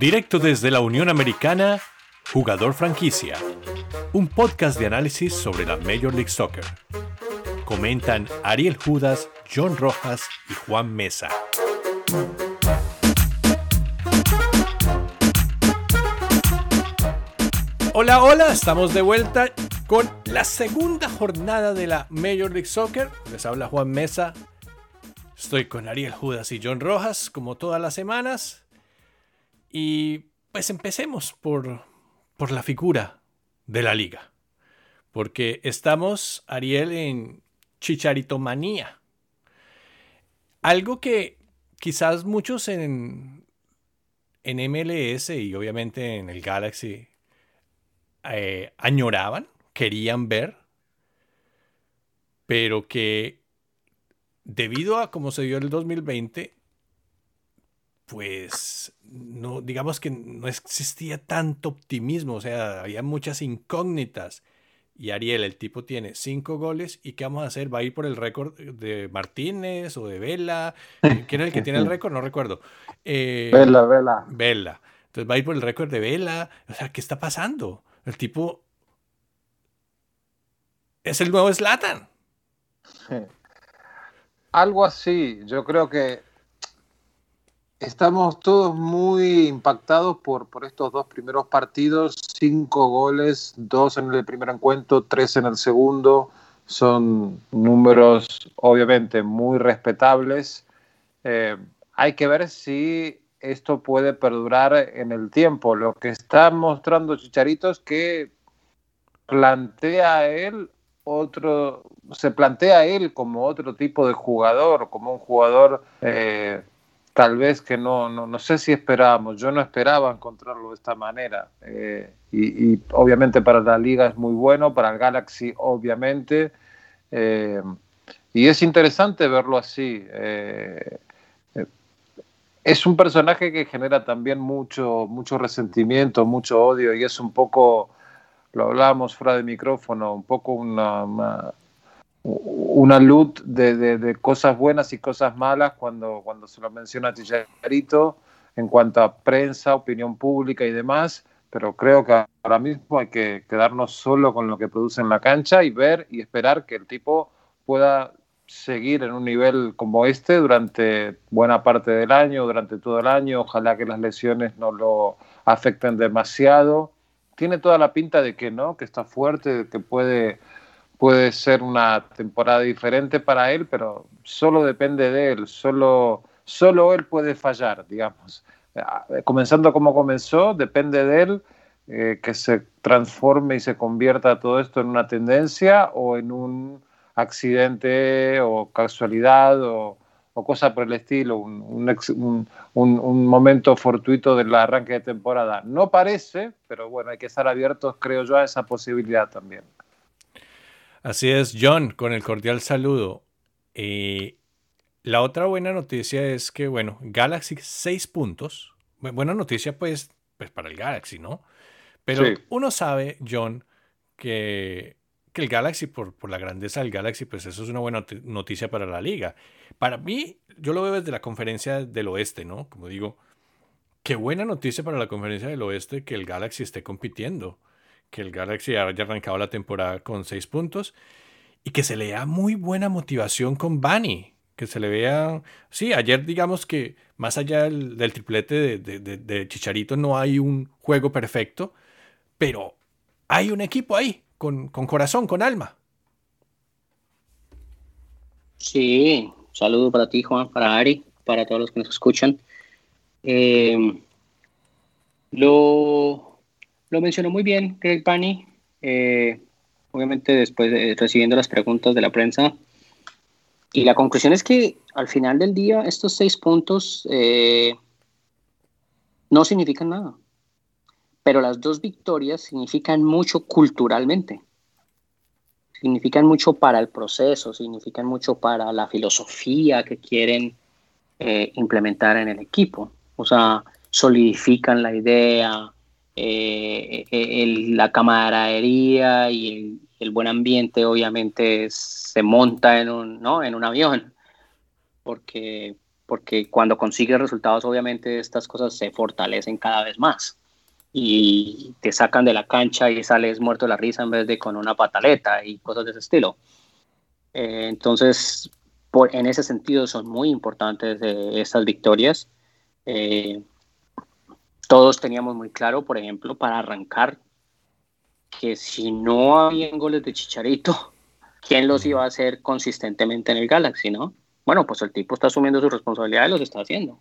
Directo desde la Unión Americana, Jugador Franquicia. Un podcast de análisis sobre la Major League Soccer. Comentan Ariel Judas, John Rojas y Juan Mesa. Hola, hola, estamos de vuelta con la segunda jornada de la Major League Soccer. Les habla Juan Mesa. Estoy con Ariel Judas y John Rojas, como todas las semanas. Y pues empecemos por, por la figura de la liga. Porque estamos, Ariel, en chicharitomanía. Algo que quizás muchos en, en MLS y obviamente en el Galaxy eh, añoraban, querían ver, pero que debido a cómo se dio el 2020, pues no, digamos que no existía tanto optimismo, o sea, había muchas incógnitas. Y Ariel, el tipo tiene cinco goles. ¿Y qué vamos a hacer? ¿Va a ir por el récord de Martínez o de Vela? ¿Quién es el que tiene el récord? No recuerdo. Eh, Vela, Vela. Vela. Entonces va a ir por el récord de Vela. O sea, ¿qué está pasando? El tipo es el nuevo Slatan. Algo así. Yo creo que estamos todos muy impactados por, por estos dos primeros partidos. Cinco goles, dos en el primer encuentro, tres en el segundo. Son números obviamente muy respetables. Eh, hay que ver si esto puede perdurar en el tiempo. Lo que está mostrando Chicharito es que plantea él otro, se plantea él como otro tipo de jugador, como un jugador eh, tal vez que no, no, sé si esperábamos, yo no esperaba encontrarlo de esta manera. Eh, y, obviamente para la liga es muy bueno, para el Galaxy obviamente. Eh, y es interesante verlo así es un personaje que genera también mucho, mucho resentimiento, mucho odio y es un poco, lo hablábamos fuera de micrófono, un poco una, luz de, cosas buenas y cosas malas cuando, cuando se lo menciona a Chicharito en cuanto a prensa, opinión pública y demás, pero creo que ahora mismo hay que quedarnos solo con lo que produce en la cancha y ver y esperar que el tipo pueda seguir en un nivel como este durante buena parte del año, durante todo el año. Ojalá que las lesiones no lo afecten demasiado. Tiene toda la pinta de que no, que está fuerte, que puede, puede ser una temporada diferente para él, pero solo depende de él, solo, solo él puede fallar, digamos. Eh, comenzando como comenzó, depende de él eh, que se transforme y se convierta todo esto en una tendencia o en un accidente o casualidad o, cosa por el estilo, un, momento fortuito del arranque de temporada. No parece, pero bueno, hay que estar abiertos, creo yo, a esa posibilidad también. Así es, John, con el cordial saludo. Eh, la otra buena noticia es que, bueno, Galaxy seis puntos. Buena noticia, pues, pues para el Galaxy, ¿no? Pero uno sabe, John, que que el Galaxy, por, por la grandeza del Galaxy, pues eso es una buena noticia para la liga. Para mí, yo lo veo desde la conferencia del oeste, ¿no? Como digo, qué buena noticia para la conferencia del oeste que el Galaxy esté compitiendo, que el Galaxy haya arrancado la temporada con seis puntos y que se le da muy buena motivación con Bani, que se le vea, sí, ayer digamos que más allá del, triplete de, de Chicharito no hay un juego perfecto, pero hay un equipo ahí con, corazón, con alma. Sí, saludo para ti, Juan, para Ari, para todos los que nos escuchan. Eh, lo, lo, mencionó muy bien Greg Pani, eh, obviamente después de, recibiendo las preguntas de la prensa. Y la conclusión es que al final del día estos seis puntos eh, no significan nada pero las dos victorias significan mucho culturalmente. Significan mucho para el proceso, significan mucho para la filosofía que quieren eh, implementar en el equipo. O sea, solidifican la idea, eh, eh, la camaradería y el, buen ambiente obviamente se monta en un, ¿no? en un avión, porque porque cuando consigues resultados, obviamente estas cosas se fortalecen cada vez más y te sacan de la cancha y sales muerto de la risa en vez de con una pataleta y cosas de ese estilo. Eh, entonces, por, en ese sentido son muy importantes estas victorias. Eh, todos teníamos muy claro, por ejemplo, para arrancar, que si no habían goles de Chicharito, ¿quién los iba a hacer consistentemente en el Galaxy, no? Bueno, pues el tipo está asumiendo su responsabilidad y los está haciendo.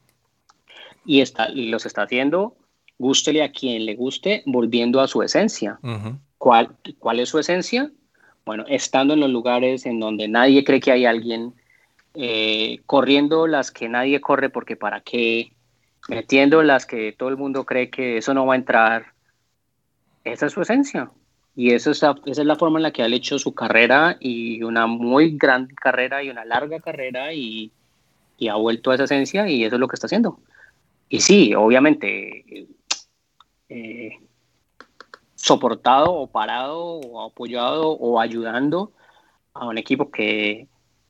Y, está, y los está haciendo, gústele a quien le guste, volviendo a su esencia. ¿Cuál, ¿Cuál es su esencia? Bueno, estando en los lugares en donde nadie cree que hay alguien, eh, corriendo las que nadie corre porque para qué, metiendo las que todo el mundo cree que eso no va a entrar. Esa es su esencia. Y eso esa es la forma en la que ha hecho su carrera y una muy gran carrera y una larga carrera y, y ha vuelto a esa esencia y eso es lo que está haciendo. Y sí, obviamente, eh, soportado o parado o apoyado o ayudando a un equipo que,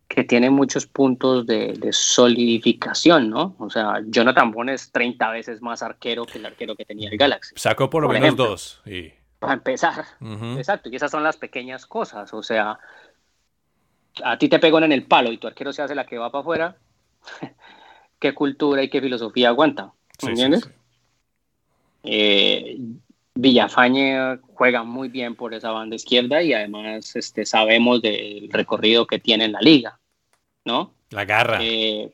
que tiene muchos puntos de, de, solidificación, ¿no? O sea, Jonathan Bond es 30 veces más arquero que el arquero que tenía el Galaxy. Sacó por lo menos dos. Y... Para empezar. Exacto. Y esas son las pequeñas cosas. O sea, a ti te pegan en el palo y tu arquero se hace la que va para afuera. ¿Qué cultura y qué filosofía aguanta? ¿Me entiendes? Eh, Villafañe juega muy bien por esa banda izquierda y además este, sabemos del recorrido que tiene en la liga, ¿no? La garra. Eh,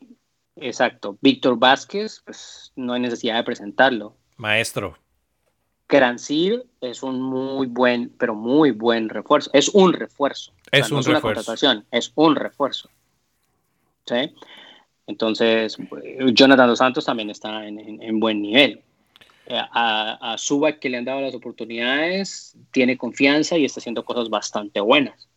exacto. Víctor Vázquez, pues no hay necesidad de presentarlo. Maestro. Grancir es un muy buen, pero muy buen refuerzo. Es un refuerzo. Es un es refuerzo. Una contratación, es un refuerzo. ¿Sí? Entonces, Jonathan Dos Santos también está en, en, en buen nivel. Eh, a, a Suba que le han dado las oportunidades, tiene confianza y está haciendo cosas bastante buenas.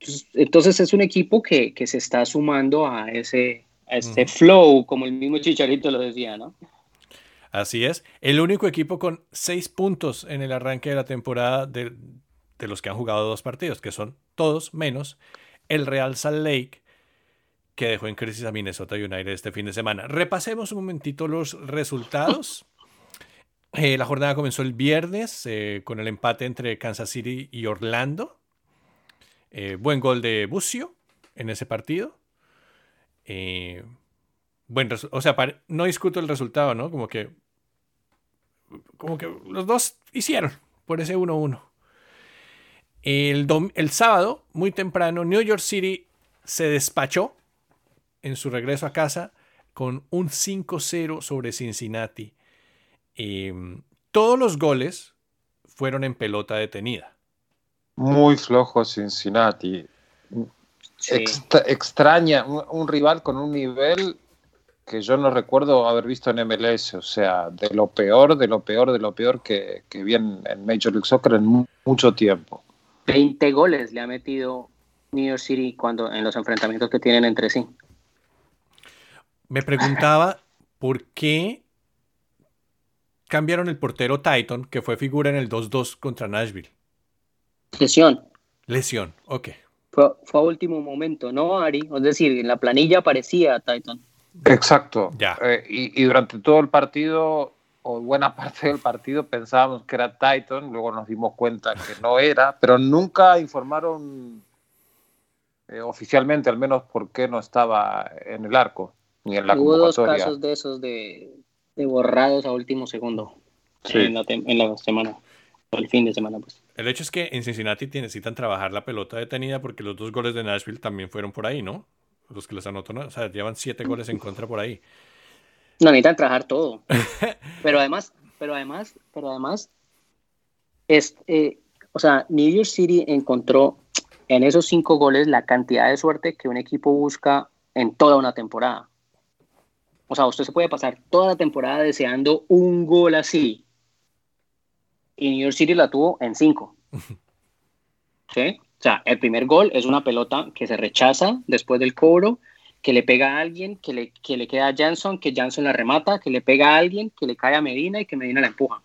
Entonces, entonces es un equipo que, que, se está sumando a ese, a ese uh -huh. flow, como el mismo Chicharito lo decía, ¿no? Así es. El único equipo con seis puntos en el arranque de la temporada de, de los que han jugado dos partidos, que son todos menos el Real Salt Lake, que dejó en crisis a Minnesota United este fin de semana. Repasemos un momentito los resultados. Eh, la jornada comenzó el viernes eh, con el empate entre Kansas City y Orlando. Eh, buen gol de Bucio en ese partido. Eh, o sea, no discuto el resultado, ¿no? Como que, como que los dos hicieron por ese 1-1. El, el sábado, muy temprano, New York City se despachó en su regreso a casa con un 5-0 sobre Cincinnati. Eh, todos los goles fueron en pelota detenida. Muy flojo Cincinnati. Sí. Extra, extraña, un, un, rival con un nivel que yo no recuerdo haber visto en MLS, o sea, de lo peor, de lo peor, de lo peor que, que vi en, en Major League Soccer en mucho tiempo. 20 goles le ha metido New York City cuando, en los enfrentamientos que tienen entre sí. Me preguntaba por qué cambiaron el portero Titan, que fue figura en el 2-2 contra Nashville. Lesión. Lesión, ok. Fue, fue, a último momento, ¿no, Ari? Es decir, en la planilla aparecía Titan. Exacto. Ya. Eh, y, y, durante todo el partido, o buena parte del partido, pensábamos que era Titan, luego nos dimos cuenta que no era, pero nunca informaron eh, oficialmente, al menos, por qué no estaba en el arco, ni en la Hubo convocatoria. dos casos de esos de, de borrados a último segundo sí. en, la en, la semana, el fin de semana, pues. El hecho es que en Cincinnati necesitan trabajar la pelota detenida porque los dos goles de Nashville también fueron por ahí, ¿no? Los que les anotó, ¿no? o sea, llevan siete goles en contra por ahí. No, necesitan trabajar todo. pero además, pero además, pero además, es, eh, o sea, New York City encontró en esos cinco goles la cantidad de suerte que un equipo busca en toda una temporada. O sea, usted se puede pasar toda la temporada deseando un gol así. Y New York City la tuvo en cinco. ¿Sí? O sea, el primer gol es una pelota que se rechaza después del cobro, que le pega a alguien, que le, que le queda a Janson, que Janson la remata, que le pega a alguien, que le cae a Medina y que Medina la empuja.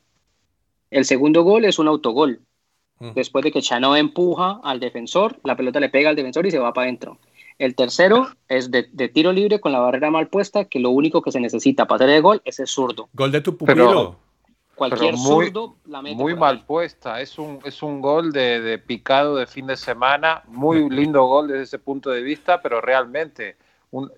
El segundo gol es un autogol. Después de que Chano empuja al defensor, la pelota le pega al defensor y se va para adentro. El tercero es de, tiro libre con la barrera mal puesta, que lo único que se necesita para hacer el gol es el zurdo. Gol de tu pupilo. Cualquier zurdo la mete Muy mal puesta. Es un, es un gol de, picado de fin de semana. Muy lindo gol desde ese punto de vista, pero realmente un,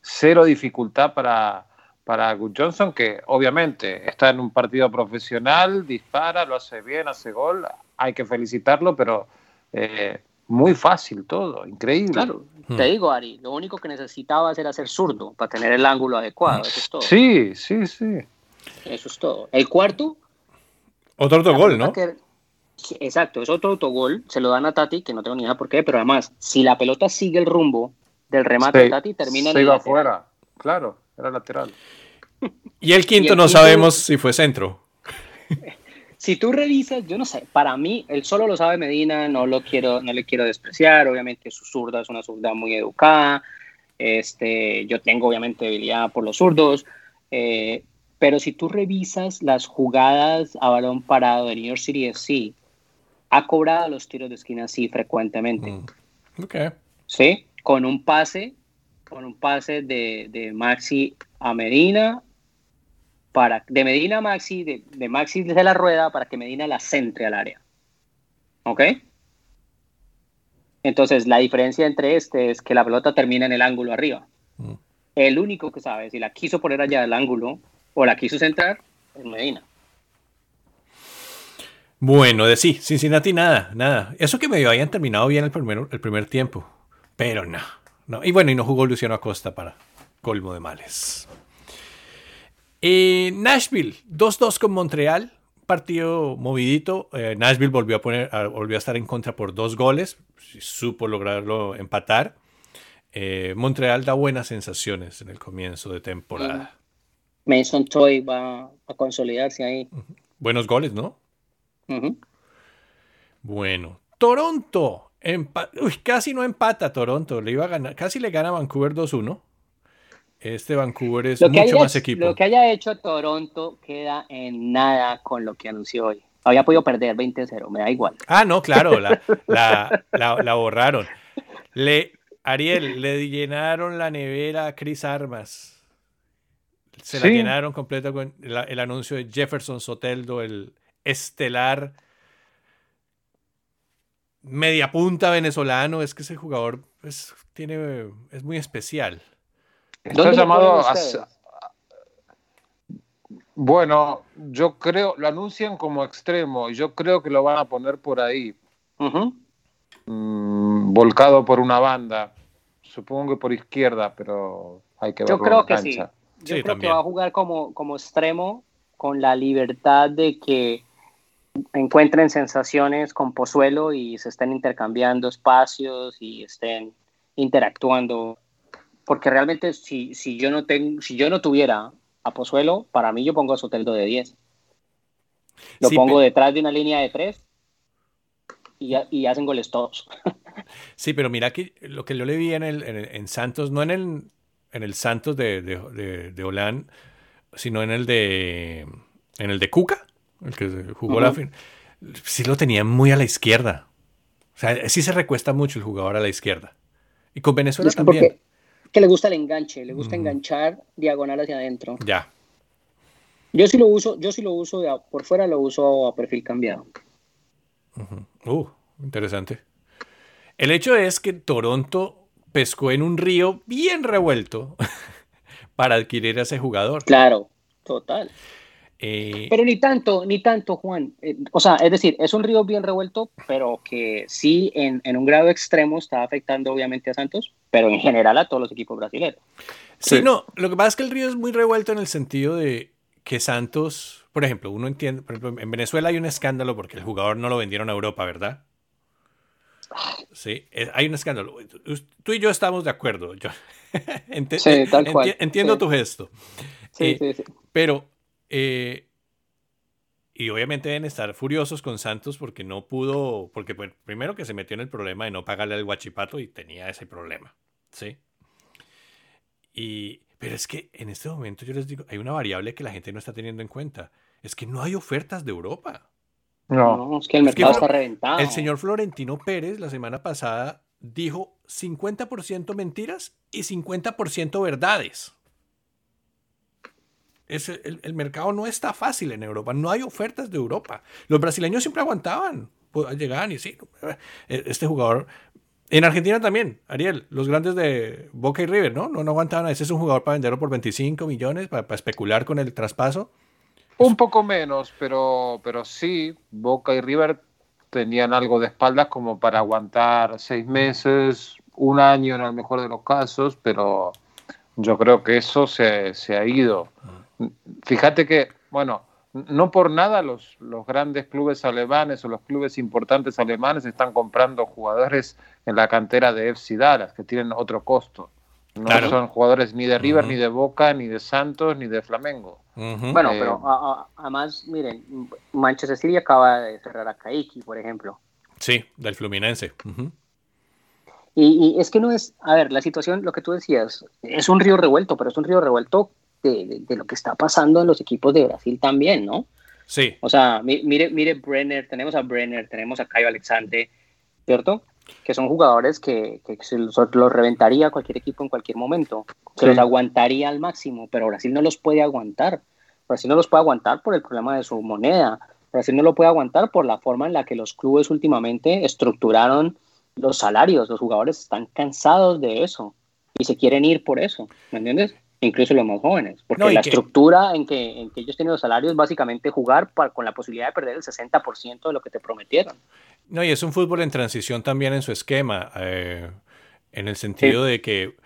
cero dificultad para, para Good Johnson, que obviamente está en un partido profesional, dispara, lo hace bien, hace gol. Hay que felicitarlo, pero. Eh, muy fácil todo, increíble. Claro, te digo, Ari, lo único que necesitaba era ser zurdo para tener el ángulo adecuado, eso es todo. Sí, sí, sí. Eso es todo. El cuarto. Otro autogol, ¿no? exacto, es otro autogol, se lo dan a Tati, que no tengo ni idea por qué, pero además, si la pelota sigue el rumbo del remate de Tati, termina se en iba afuera, claro, era lateral. Y el quinto no sabemos si fue centro. si tú revisas, yo no sé, para mí, él solo lo sabe Medina, no lo quiero, no le quiero despreciar, obviamente su zurda es una zurda muy educada, este, yo tengo obviamente debilidad por los zurdos, eh, pero si tú revisas las jugadas a balón parado de New York City FC, ha cobrado los tiros de esquina así frecuentemente. Mm. Ok. Sí, con un pase, con un pase de, de Maxi a Medina para, de Medina a Maxi, de, Maxi desde la rueda para que Medina la centre al área. ¿Ok? Entonces, la diferencia entre este es que la pelota termina en el ángulo arriba. Mm. El único que sabe si la quiso poner allá del ángulo o la quiso centrar es Medina. Bueno, de sí, Cincinnati nada, nada. Eso que medio habían terminado bien el primer, el primer tiempo, pero no, no. Y bueno, y no jugó Luciano Acosta para colmo de males. Eh, Nashville, 2-2 con Montreal. Partido movidito. Eh, Nashville volvió a, poner, volvió a estar en contra por dos goles. Supo lograrlo empatar. Eh, Montreal da buenas sensaciones en el comienzo de temporada. Mason Toy va a consolidarse ahí. Buenos goles, ¿no? Bueno, Toronto. casi no empata Toronto. Le iba a ganar, casi le gana Vancouver 2-1. Este Vancouver es mucho más equipo. Lo que haya hecho Toronto queda en nada con lo que anunció hoy. Había podido perder 20-0, me da igual. Ah, no, claro, la, la, borraron. Le, Ariel, le llenaron la nevera a Chris Armas. Se la llenaron completa con el anuncio de Jefferson Soteldo, el estelar media punta venezolano. Es que ese jugador pues, tiene, es muy especial. Está llamado a, Bueno, yo creo, lo anuncian como extremo y yo creo que lo van a poner por ahí. Mm, volcado por una banda. Supongo que por izquierda, pero hay que ver. Yo creo que sí. Yo creo que va a jugar como, como extremo con la libertad de que encuentren sensaciones con Pozuelo y se estén intercambiando espacios y estén interactuando porque realmente si, si, yo no tengo, si yo no tuviera a Pozuelo, para mí yo pongo a Soteldo de 10. Lo pongo detrás de una línea de 3 y, y hacen goles todos. sí, pero mira que lo que yo le vi en, el, en, Santos, no en el, en el Santos de, de, de, sino en el de en el de Cuca, el que jugó la fin, sí lo tenía muy a la izquierda. O sea, sí se recuesta mucho el jugador a la izquierda. Y con Venezuela también que le gusta el enganche, le gusta enganchar diagonal hacia adentro. Ya. Yo sí lo uso, yo sí lo uso por fuera, lo uso a perfil cambiado. Uh, interesante. El hecho es que Toronto pescó en un río bien revuelto para adquirir a ese jugador. Claro, total. Eh, pero ni tanto, ni tanto, Juan. Eh, o sea, es decir, es un río bien revuelto, pero que sí en, en, un grado extremo está afectando obviamente a Santos, pero en general a todos los equipos brasileños. Sí, no, lo que pasa es que el río es muy revuelto en el sentido de que Santos, por ejemplo, uno entiende, por ejemplo, en Venezuela hay un escándalo porque el jugador no lo vendieron a Europa, ¿verdad? Sí, eh, hay un escándalo. Tú y yo estamos de acuerdo. Yo sí, tal cual. entiendo tu gesto. Sí, sí, sí. Pero eh, y obviamente deben estar furiosos con Santos porque no pudo, porque pues, primero que se metió en el problema de no pagarle al guachipato y tenía ese problema, ¿sí? Y, pero es que en este momento yo les digo, hay una variable que la gente no está teniendo en cuenta, es que no hay ofertas de Europa. No, es que el mercado está reventado. El señor Florentino Pérez la semana pasada dijo 50% mentiras y 50% verdades. Es el, el, mercado no está fácil en Europa, no hay ofertas de Europa. Los brasileños siempre aguantaban, pues, llegaban y sí, este jugador... En Argentina también, Ariel, los grandes de Boca y River, ¿no? No, no aguantaban. Ese es un jugador para venderlo por 25 millones, para, para especular con el traspaso. Un poco menos, pero, pero sí, Boca y River tenían algo de espaldas como para aguantar seis meses, un año en el mejor de los casos, pero yo creo que eso se, se ha ido. Fíjate que, bueno, no por nada los, los grandes clubes alemanes o los clubes importantes alemanes están comprando jugadores en la cantera de FC Dallas, que tienen otro costo. No son jugadores ni de River, ni de Boca, ni de Santos, ni de Flamengo. Bueno, pero eh, además, miren, Manchester City acaba de cerrar a Kaiki, por ejemplo. Sí, del Fluminense. y, y, es que no es, a ver, la situación, lo que tú decías, es un río revuelto, pero es un río revuelto de, de, lo que está pasando en los equipos de Brasil también, ¿no? Sí. O sea, mire, mire Brenner, tenemos a Brenner, tenemos a Caio Alexandre, ¿cierto? Que son jugadores que, que se los, los, reventaría cualquier equipo en cualquier momento, se sí. los aguantaría al máximo, pero Brasil no los puede aguantar. Brasil no los puede aguantar por el problema de su moneda. Brasil no lo puede aguantar por la forma en la que los clubes últimamente estructuraron los salarios. Los jugadores están cansados de eso y se quieren ir por eso, ¿me entiendes? incluso los más jóvenes, porque no, la que... estructura en que, en que ellos tienen los salarios es básicamente jugar para, con la posibilidad de perder el 60% de lo que te prometieron. No, y es un fútbol en transición también en su esquema, eh, en el sentido sí. de que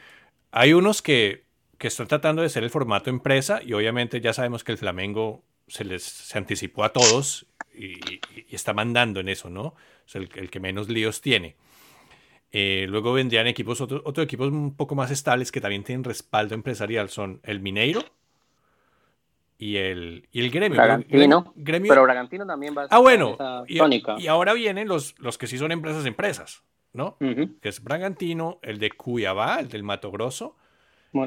hay unos que, que, están tratando de ser el formato empresa y obviamente ya sabemos que el Flamengo se les se anticipó a todos y, y, y está mandando en eso, ¿no? Es el, el que menos líos tiene. Eh, luego vendrían equipos, otros otro equipos un poco más estables que también tienen respaldo empresarial. Son el Mineiro y el, y el Gremio. Bragantino, gremio, pero Bragantino también va a Ah, bueno. Y, y, ahora vienen los, los que sí son empresas empresas, ¿no? Uh -huh. Que es Bragantino, el de Cuyabá, el del Mato Grosso.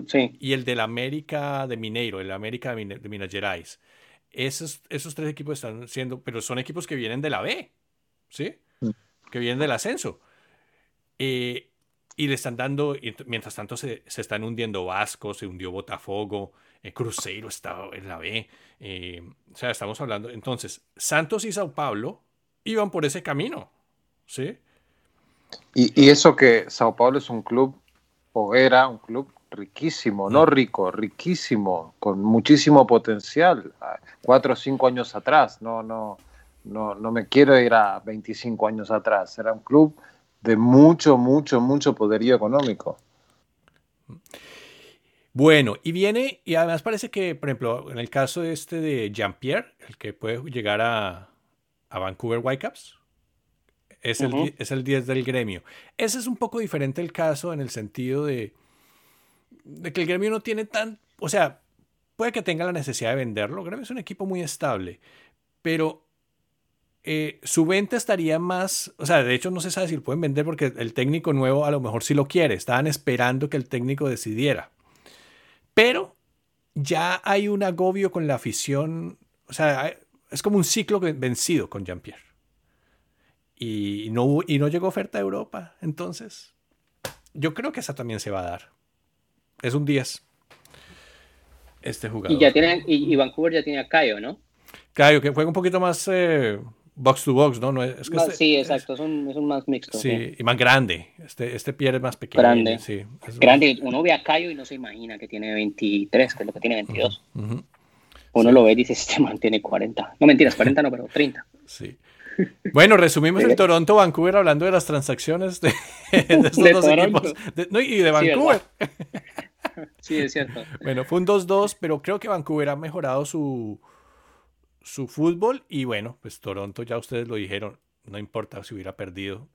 Sí. Y el del América de Mineiro, el América de, de Minas Gerais. Esos, esos tres equipos están siendo, pero son equipos que vienen de la B, ¿sí? Uh -huh. Que vienen del ascenso. Eh, y le están dando, y mientras tanto se, se, están hundiendo Vasco, se hundió Botafogo, eh, Cruzeiro está en la B. Eh, o sea, estamos hablando. Entonces, Santos y Sao Paulo iban por ese camino. ¿Sí? Y, y eso que Sao Paulo es un club, o era un club riquísimo, no rico, riquísimo, con muchísimo potencial, cuatro o cinco años atrás, no, no, no, no me quiero ir a 25 años atrás, era un club de mucho, mucho, mucho poderío económico. Bueno, y viene, y además parece que, por ejemplo, en el caso este de Jean-Pierre, el que puede llegar a, a Vancouver Whitecaps, es, uh -huh. el, es el 10 del gremio. Ese es un poco diferente el caso en el sentido de, de que el gremio no tiene tan, o sea, puede que tenga la necesidad de venderlo. El gremio es un equipo muy estable, pero eh, su venta estaría más, o sea, de hecho no se sabe si lo pueden vender porque el técnico nuevo a lo mejor sí lo quiere, estaban esperando que el técnico decidiera. Pero ya hay un agobio con la afición, o sea, es como un ciclo vencido con Jean-Pierre. Y no, y no llegó oferta a Europa, entonces yo creo que esa también se va a dar. Es un 10. Este jugador. Y ya tienen, y, y Vancouver ya tiene a Cayo, ¿no? Cayo, que juega un poquito más eh, box to box, ¿no? no es que más, este, sí, exacto, es un, es un, más mixto. Sí, sí, y más grande. Este, este pie es más pequeño. Grande. Sí, es grande. Uno ve a Cayo y no se imagina que tiene 23, que es lo que tiene 22. Uh -huh. Uh -huh. Uno sí. lo ve y dice, este man tiene 40. No mentiras, 40 no, pero 30. Sí. Bueno, resumimos el Toronto-Vancouver hablando de las transacciones de, de estos de dos Toronto. equipos. De, no, y de Vancouver. Sí, es cierto. Bueno, fue un 2-2, pero creo que Vancouver ha mejorado su, su fútbol y bueno, pues Toronto ya ustedes lo dijeron, no importa si hubiera perdido.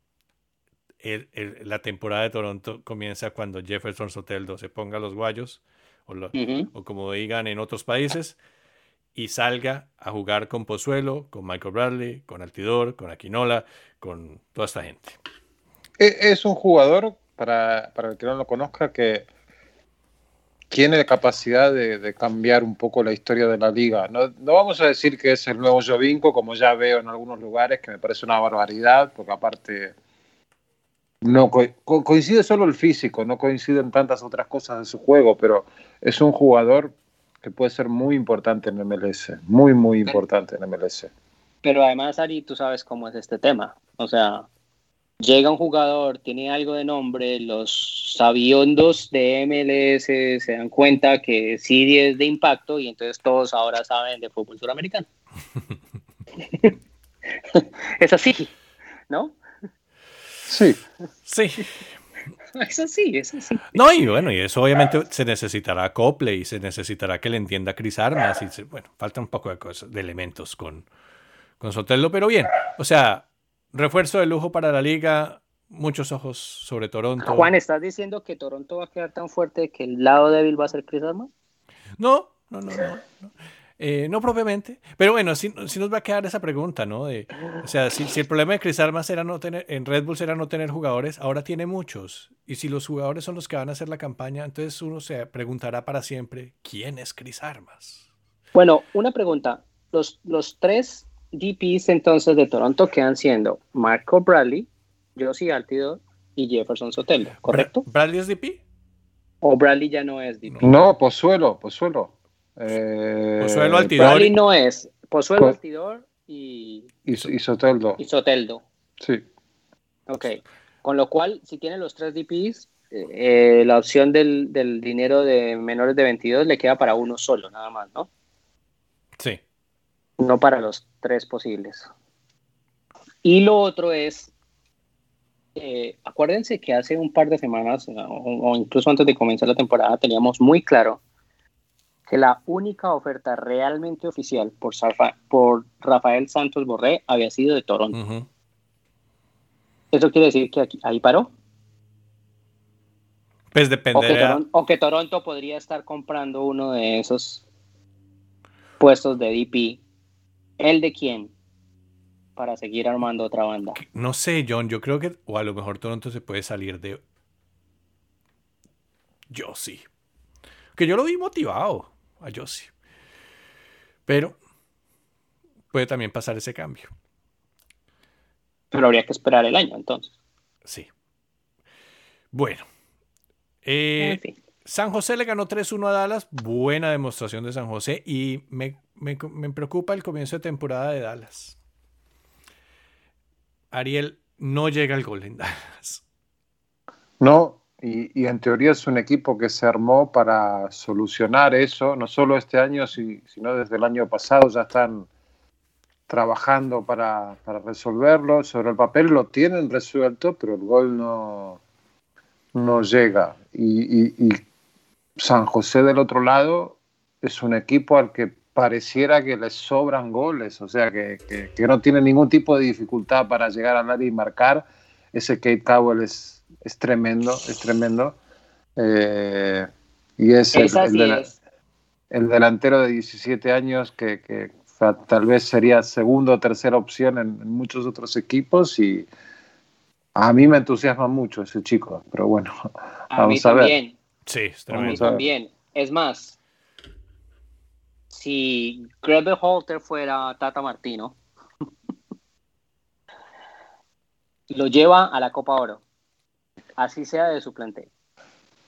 El, el, la temporada de Toronto comienza cuando Jefferson Soteldo se ponga los guayos o, lo, uh -huh. o, como digan en otros países y salga a jugar con Pozuelo, con Michael Bradley, con Altidor, con Aquinola, con toda esta gente. E, es un jugador, para, para el que no lo conozca, que tiene la capacidad de, de, cambiar un poco la historia de la liga. No, no, vamos a decir que es el nuevo Jovinko, como ya veo en algunos lugares, que me parece una barbaridad, porque aparte no coincide solo el físico, no coinciden tantas otras cosas de su juego, pero es un jugador que puede ser muy importante en MLS, muy, muy importante en MLS. Pero además, Ari, tú sabes cómo es este tema. O sea, llega un jugador, tiene algo de nombre, los sabiondos de MLS se dan cuenta que sí es de impacto y entonces todos ahora saben de fútbol suramericano. es así, ¿no? Sí. Sí. Es así, es así. No, y bueno, y eso obviamente se necesitará acople y se necesitará que le entienda Cris Armas. Y bueno, falta un poco de, cosas, de elementos con, con Sotelo, pero bien. O sea, refuerzo de lujo para la liga, muchos ojos sobre Toronto. Juan, ¿estás diciendo que Toronto va a quedar tan fuerte que el lado débil va a ser Chris Armas? No, no, no, no. Eh, no propiamente, pero bueno, sí, nos va a quedar esa pregunta, ¿no? De, o sea, si, el problema de Chris Armas era no tener, en Red Bull era no tener jugadores, ahora tiene muchos. Y si los jugadores son los que van a hacer la campaña, entonces uno se preguntará para siempre, ¿quién es Chris Armas? Bueno, una pregunta. Los, los tres DPs entonces de Toronto quedan siendo Marco Bradley, Josie Altidor y Jefferson Sotelo, ¿correcto? ¿Bradley es DP? ¿O Bradley ya no es DP? No, Pozuelo, Pozuelo. Eh, Pozuelo Altidor. Bradley no es. Pozuelo Altidor y... Y, Soteldo. Y Soteldo. Sí. Ok. Con lo cual, si tiene los tres DPs, eh, la opción del, del dinero de menores de 22 le queda para uno solo, nada más, ¿no? Sí no para los tres posibles. Y lo otro es, eh, acuérdense que hace un par de semanas, o, incluso antes de comenzar la temporada, teníamos muy claro que la única oferta realmente oficial por, por Rafael Santos Borré había sido de Toronto. ¿Eso quiere decir que aquí, ahí paró? Pues dependerá. O que, Toronto, podría estar comprando uno de esos puestos de DP ¿El de quién? Para seguir armando otra banda. No sé, John, yo creo que, o a lo mejor Toronto se puede salir de... Yo sí. Que yo lo vi motivado a Josie. Pero puede también pasar ese cambio. Pero habría que esperar el año entonces. Sí. Bueno. Eh, San José le ganó 3-1 a Dallas. Buena demostración de San José. Y me me, preocupa el comienzo de temporada de Dallas. Ariel no llega al gol en Dallas. No, y, en teoría es un equipo que se armó para solucionar eso, no solo este año, sino desde el año pasado ya están trabajando para, resolverlo. Sobre el papel lo tienen resuelto, pero el gol no, no llega. y San José del otro lado es un equipo al que pareciera que les sobran goles, o sea, que, que, no tiene ningún tipo de dificultad para llegar al área y marcar. Ese Kate Cowell es, es tremendo, es tremendo. Eh, y es el, el, delantero de 17 años que, que tal vez sería segunda o tercera opción en, muchos otros equipos y a mí me entusiasma mucho ese chico, pero bueno, a vamos a ver. Sí, a mí también. Es más, si Grebe Holter fuera Tata Martino, lo lleva a la Copa Oro. Así sea de suplente.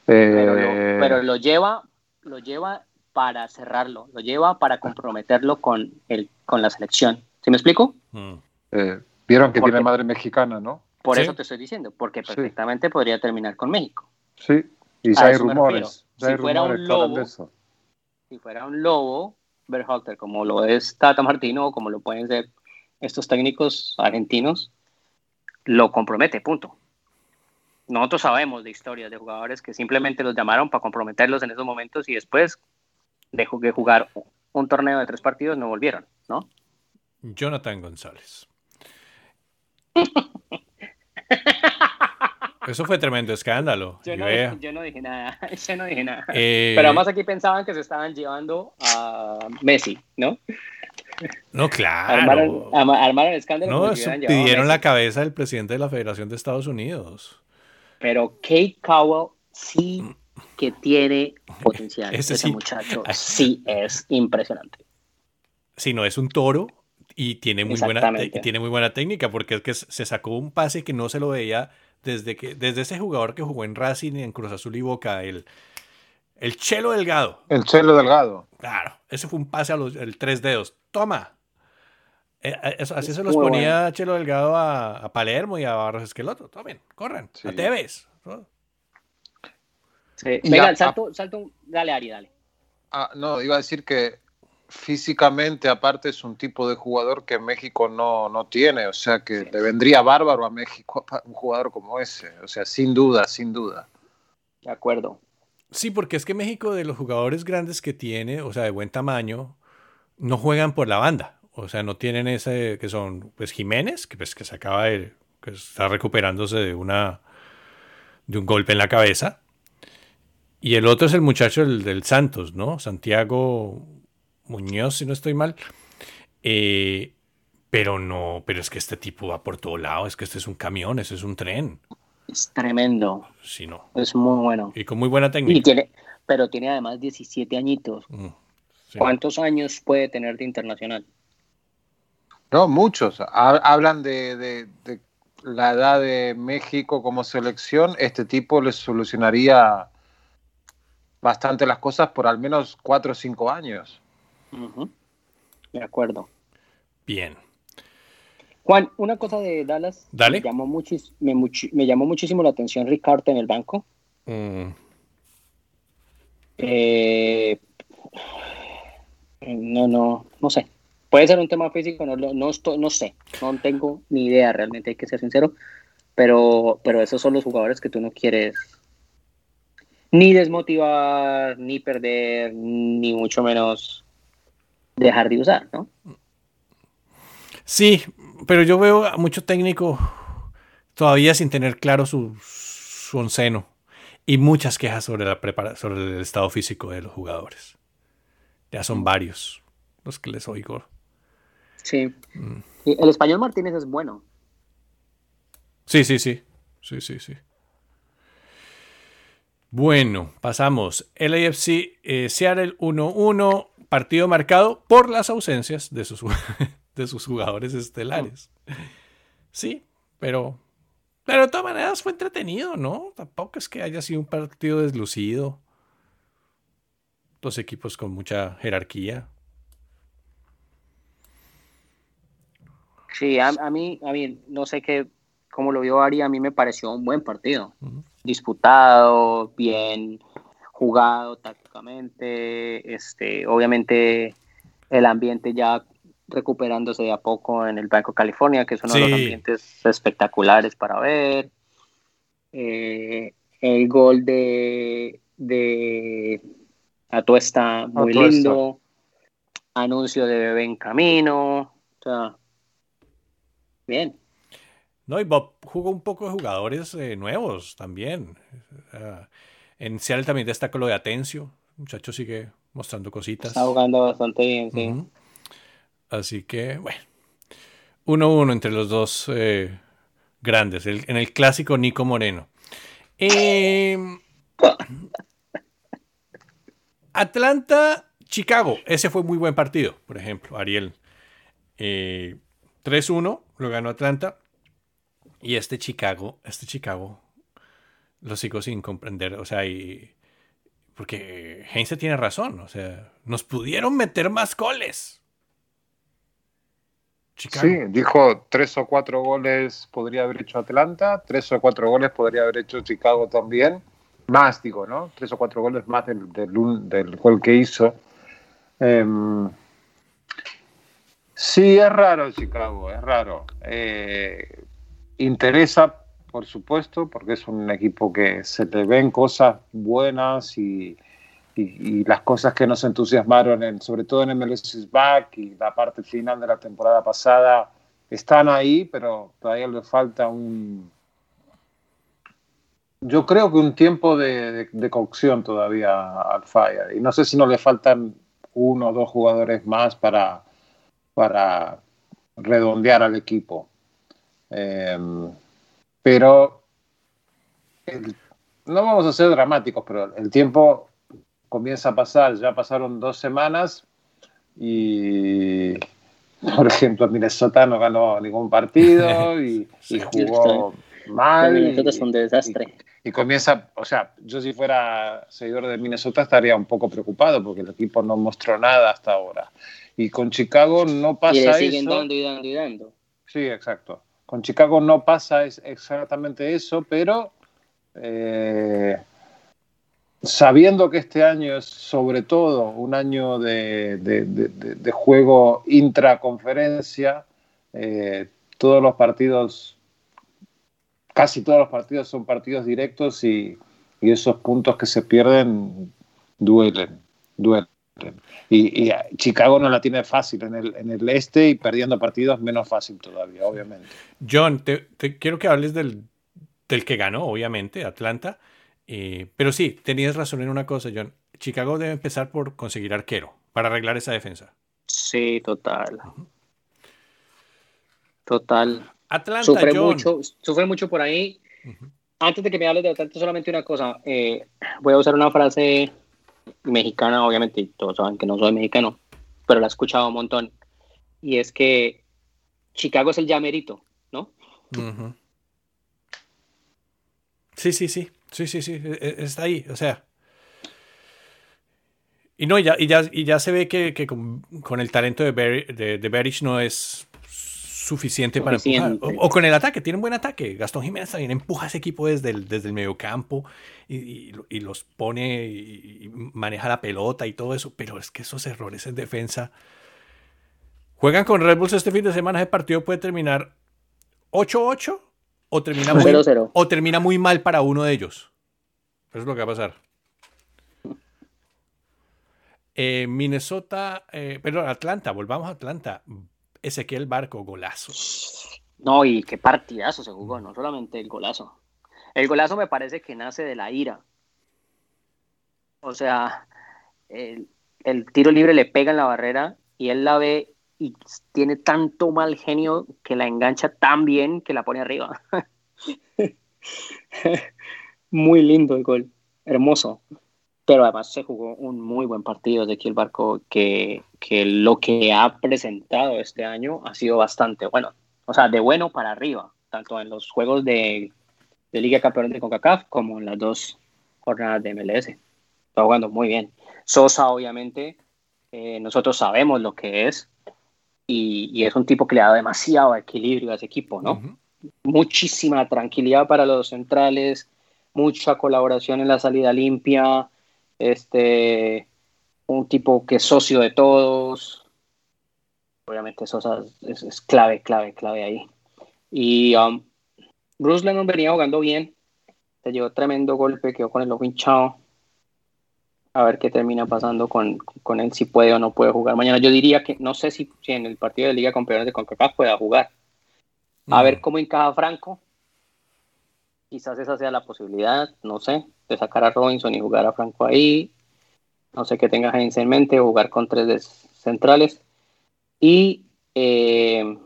Eh, pero, lo, lleva, lo lleva para cerrarlo, lo lleva para comprometerlo con, el, con la selección. ¿Sí me explico? Mm. Eh, Vieron que tiene madre mexicana, ¿no? Por eso te estoy diciendo, porque perfectamente podría terminar con México. Sí, y hay rumores. si fuera un lobo, si fuera un lobo, Berhalter, como lo es Tata Martino o como lo pueden ser estos técnicos argentinos, lo compromete, punto. Nosotros sabemos de historias de jugadores que simplemente los llamaron para comprometerlos en esos momentos y después de jugar un torneo de tres partidos no volvieron, ¿no? Jonathan González. Eso fue tremendo escándalo. Yo no, dije nada, yo no dije nada. Eh, Pero además aquí pensaban que se estaban llevando a Messi, ¿no? No, claro. Armaron, el escándalo. No, pidieron la cabeza del presidente de la Federación de Estados Unidos. Pero Kate Cowell sí que tiene potencial. Ese, muchacho sí es impresionante. Sí, no es un toro y tiene muy buena, tiene muy buena técnica porque es que se sacó un pase que no se lo veía desde, que, desde ese jugador que jugó en Racing, en Cruz Azul y Boca, el, el Chelo Delgado. El Chelo Delgado. Claro, ese fue un pase a los el tres dedos. Toma. Eh, eh, así se los ponía Chelo Delgado a, Palermo y a Barros Esqueloto. Tomen, corran, sí. a Tevez. Venga, salto, salto, dale Ari, dale. Ah, no, iba a decir que físicamente aparte es un tipo de jugador que México no, no tiene, o sea que le vendría bárbaro a México un jugador como ese, o sea, sin duda, sin duda. De acuerdo. Sí, porque es que México de los jugadores grandes que tiene, o sea, de buen tamaño, no juegan por la banda, o sea, no tienen ese que son pues Jiménez, que pues que se acaba de que está recuperándose de una de un golpe en la cabeza. Y el otro es el muchacho del, del Santos, ¿no? Santiago Muñoz, si no estoy mal. Eh, pero no, pero es que este tipo va por todo lado, es que este es un camión, ese es un tren. Es tremendo. Sí, no. Es muy bueno. Y con muy buena técnica. tiene, pero tiene además 17 añitos. Mm, ¿Cuántos años puede tener de internacional? No, muchos. Hablan de, de, la edad de México como selección. Este tipo les solucionaría bastante las cosas por al menos 4 o 5 años. De acuerdo. Bien. Juan, una cosa de Dallas. Dale. Me llamó, me, llamó muchísimo la atención Ricardo en el banco. Mm. Eh, no, no, no sé. Puede ser un tema físico, no, no, no sé. No tengo ni idea realmente, hay que ser sincero. Pero, pero esos son los jugadores que tú no quieres ni desmotivar, ni perder, ni mucho menos dejar de usar, ¿no? Sí, pero yo veo a mucho técnico todavía sin tener claro su, su onceno y muchas quejas sobre, la sobre el estado físico de los jugadores. Ya son varios los que les oigo. Sí. Mm. El español Martínez es bueno. Sí, sí, sí. Sí, sí, sí. Bueno, pasamos. LAFC eh, Seattle 1-1 partido marcado por las ausencias de sus, de sus jugadores estelares. Sí, pero, pero de todas maneras fue entretenido, ¿no? Tampoco es que haya sido un partido deslucido. Dos equipos con mucha jerarquía. Sí, a, mí, a mí, no sé qué, cómo lo vio Ari, a mí me pareció un buen partido. Disputado, bien jugado tácticamente, este, obviamente el ambiente ya recuperándose de a poco en el Banco California, que es uno de los ambientes espectaculares para ver. Eh, el gol de, de Atuesta, muy lindo. Anuncio de bebé en camino. bien. No, y Bob jugó un poco de jugadores eh, nuevos también. En Seattle también destaca lo de Atencio. El muchacho sigue mostrando cositas. Está jugando bastante bien, sí. Así que, bueno. 1-1 entre los dos eh, grandes. en el clásico Nico Moreno. Em, Atlanta, Chicago. Ese fue muy buen partido, por ejemplo, Ariel. 3-1 eh, lo ganó Atlanta. Y este Chicago, este Chicago lo sigo sin comprender. O sea, y. Porque Heinze tiene razón. O sea, nos pudieron meter más goles. Chicago. Sí, dijo tres o cuatro goles podría haber hecho Atlanta, tres o cuatro goles podría haber hecho Chicago también. Más, digo, ¿no? Tres o cuatro goles más del, del, gol que hizo. Em, sí, es raro Chicago, es raro. Eh, interesa por supuesto, porque es un equipo que se le ven cosas buenas y, las cosas que nos entusiasmaron, sobre todo en MLS Back y la parte final de la temporada pasada, están ahí, pero todavía le falta un... Yo creo que un tiempo de, cocción todavía al Fire. Y no sé si no le faltan uno o dos jugadores más para, para redondear al equipo. Eh, pero no vamos a ser dramáticos, pero el tiempo comienza a pasar, ya pasaron dos semanas y, por ejemplo, Minnesota no ganó ningún partido y, jugó mal. Minnesota es un desastre. Y, y, comienza, o sea, yo si fuera seguidor de Minnesota estaría un poco preocupado porque el equipo no mostró nada hasta ahora. Y con Chicago no pasa y le eso. siguen dando y dando y dando. Sí, exacto. Con Chicago no pasa exactamente eso, pero eh, sabiendo que este año es sobre todo un año de, de juego intraconferencia, eh, todos los partidos, casi todos los partidos son partidos directos y, y esos puntos que se pierden duelen, duelen. Y, y, Chicago no la tiene fácil en el, en el, este y perdiendo partidos menos fácil todavía, obviamente. John, te, te quiero que hables del, del, que ganó, obviamente, Atlanta. Eh, pero sí, tenías razón en una cosa, John. Chicago debe empezar por conseguir arquero para arreglar esa defensa. Sí, total. Uh -huh. Total. Atlanta, sufre John. mucho, sufre mucho por ahí. Uh -huh. Antes de que me hables de Atlanta, solamente una cosa. Eh, voy a usar una frase mexicana, obviamente, todos saben que no soy mexicano, pero la he escuchado un montón. Y es que Chicago es el llamerito, ¿no? Sí, sí, sí. Sí, sí, sí. Está ahí. O sea. Y no, ya, y ya, y ya se ve que, que con, el talento de, Ber, de, de no es suficiente, para empujar. O, o, con el ataque, tiene un buen ataque. Gastón Jiménez también empuja a ese equipo desde el, desde el medio campo y, y, y los pone y, maneja la pelota y todo eso. Pero es que esos errores en defensa. Juegan con Red Bulls este fin de semana. Ese partido puede terminar 8-8 o termina, muy, 0 -0. o termina muy mal para uno de ellos. Eso es lo que va a pasar. Eh, Minnesota, eh, perdón, Atlanta, volvamos a Atlanta. Ezequiel Barco, golazo. No, y qué partidazo se jugó, no solamente el golazo. El golazo me parece que nace de la ira. O sea, el, el tiro libre le pega en la barrera y él la ve y tiene tanto mal genio que la engancha tan bien que la pone arriba. Muy lindo el gol, hermoso. Pero además se jugó un muy buen partido de aquí el Barco, que, que lo que ha presentado este año ha sido bastante bueno. O sea, de bueno para arriba, tanto en los juegos de, de Liga Campeones de CONCACAF como en las dos jornadas de MLS. Está jugando muy bien. Sosa, obviamente, eh, nosotros sabemos lo que es, y, y, es un tipo que le da demasiado equilibrio a ese equipo, ¿no? Uh -huh. Muchísima tranquilidad para los centrales, mucha colaboración en la salida limpia, este, un tipo que es socio de todos. Obviamente Sosa es, es clave, clave, clave ahí. Y um, Bruce Lennon venía jugando bien, se llevó tremendo golpe, quedó con el ojo hinchado a ver qué termina pasando con, con, él, si puede o no puede jugar mañana. Yo diría que no sé si, si en el partido de Liga Campeones de CONCACAF pueda jugar. A mm. ver cómo encaja Franco. Quizás esa sea la posibilidad, no sé, de sacar a Robinson y jugar a Franco ahí. No sé qué tenga Heinz en mente, jugar con tres centrales. Y, eh,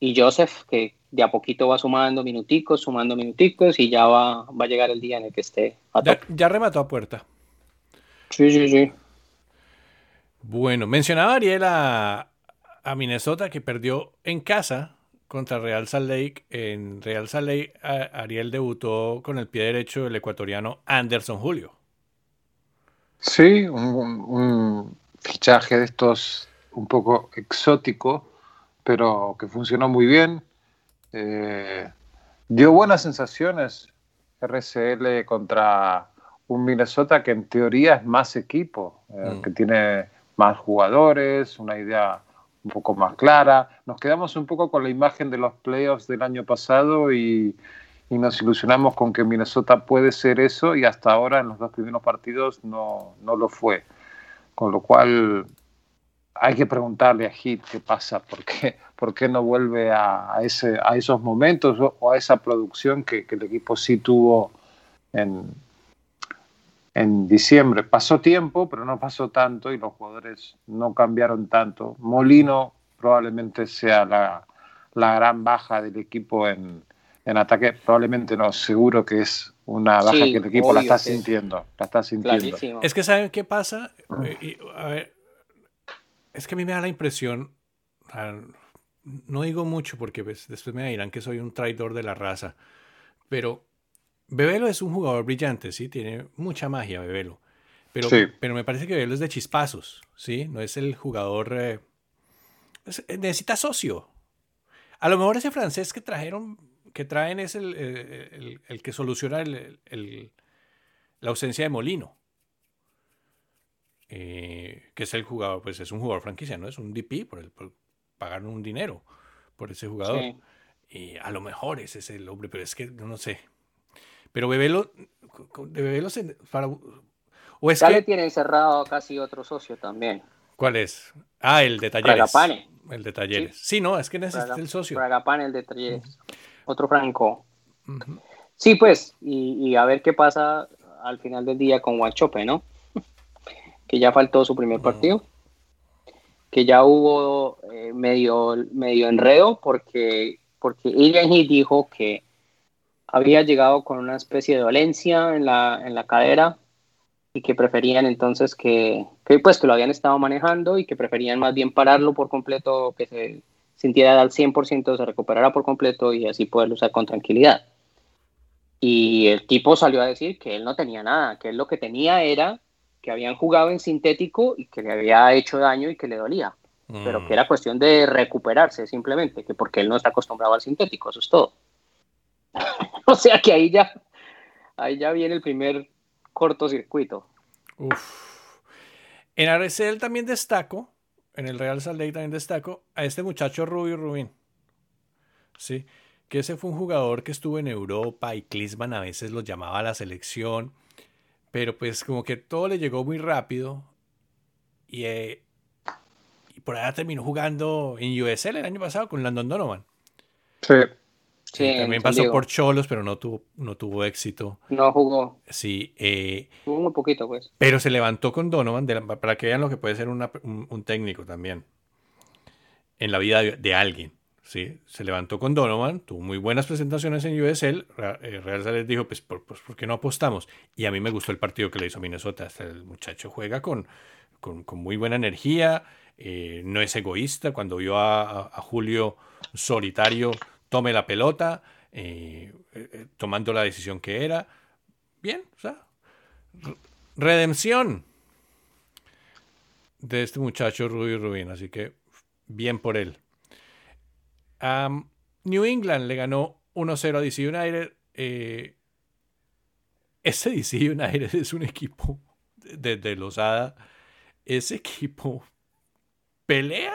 y Joseph, que de a poquito va sumando minuticos, sumando minuticos, y ya va, va a llegar el día en el que esté a ya, ya remató a puerta. Sí, sí, sí. Bueno, mencionaba Ariel a, a, Minnesota que perdió en casa contra Real Salt Lake. En Real Salt Lake, Ariel debutó con el pie derecho el ecuatoriano Anderson Julio. Sí, un, un fichaje de estos un poco exótico, pero que funcionó muy bien. Eh, dio buenas sensaciones RCL contra un Minnesota que en teoría es más equipo, eh, mm. que tiene más jugadores, una idea un poco más clara. Nos quedamos un poco con la imagen de los playoffs del año pasado y, y, nos ilusionamos con que Minnesota puede ser eso y hasta ahora en los dos primeros partidos no, no lo fue. Con lo cual hay que preguntarle a Hit qué pasa, por qué, por qué no vuelve a, ese, a esos momentos o, o a esa producción que, que el equipo sí tuvo en, en diciembre. Pasó tiempo, pero no pasó tanto y los jugadores no cambiaron tanto. Molino probablemente sea la, la gran baja del equipo en, en, ataque. Probablemente no, seguro que es una baja sí, que el equipo la está sintiendo. La está sintiendo. Clarísimo. Es que ¿saben qué pasa? A ver, es que a mí me da la impresión, no digo mucho porque pues, después me dirán que soy un traidor de la raza, Pero Bebelo es un jugador brillante, ¿sí? Tiene mucha magia, Bebelo. Pero, pero me parece que Bebelo es de chispazos, ¿sí? No es el jugador... Eh, necesita socio. A lo mejor ese francés que trajeron, que traen es el, que soluciona la ausencia de Molino. Eh, que es el jugador, pues es un jugador franquicia, ¿no? Es un DP por, el, pagar un dinero por ese jugador. Y a lo mejor ese es el hombre, pero es que no, sé. Pero Bebelo, de Bebelo se, para, o es ya le tiene encerrado casi otro socio también. ¿Cuál es? Ah, el de talleres. El de talleres. Sí, no, es que necesita el socio. Fragapane, el de talleres. Otro franco. Sí, pues, y, a ver qué pasa al final del día con Guanchope, ¿no? que ya faltó su primer partido. Que ya hubo eh, medio, medio enredo porque, porque dijo que había llegado con una especie de dolencia en la, en la cadera y que preferían entonces que, que, pues que lo habían estado manejando y que preferían más bien pararlo por completo, que se sintiera al 100%, se recuperara por completo y así poderlo usar con tranquilidad. Y el tipo salió a decir que él no tenía nada, que él lo que tenía era que habían jugado en sintético y que le había hecho daño y que le dolía, pero que mm. era cuestión de recuperarse simplemente, que porque él no está acostumbrado al sintético, eso es todo. o sea que ahí ya, ahí ya viene el primer cortocircuito. En Arcel también destaco, en el Real Salt Lake también destaco a este muchacho Rubio Rubín. Sí, que ese fue un jugador que estuvo en Europa y Klisman a veces lo llamaba a la selección, pero pues como que todo le llegó muy rápido y, eh, y por allá terminó jugando en USL el año pasado con Landon Donovan. Sí también pasó por Cholos, pero no tuvo, no tuvo éxito. No jugó. Sí. Eh, jugó muy poquito, pues. Pero se levantó con Donovan para que vean lo que puede ser un, técnico también en la vida de, alguien. ¿sí? Se levantó con Donovan, tuvo muy buenas presentaciones en USL. Eh, Real Sales dijo, pues ¿por, pues, ¿por, qué no apostamos? Y a mí me gustó el partido que le hizo Minnesota. el muchacho juega con, con, muy buena energía, eh, no es egoísta. Cuando vio a Julio solitario tome la pelota, eh, eh, tomando la decisión que era. Bien, o sea, redención de este muchacho Rudy Rubin, así que bien por él. New England le ganó 1-0 a DC United. Eh, ese DC United es un equipo desde Losada. Ese equipo pelea.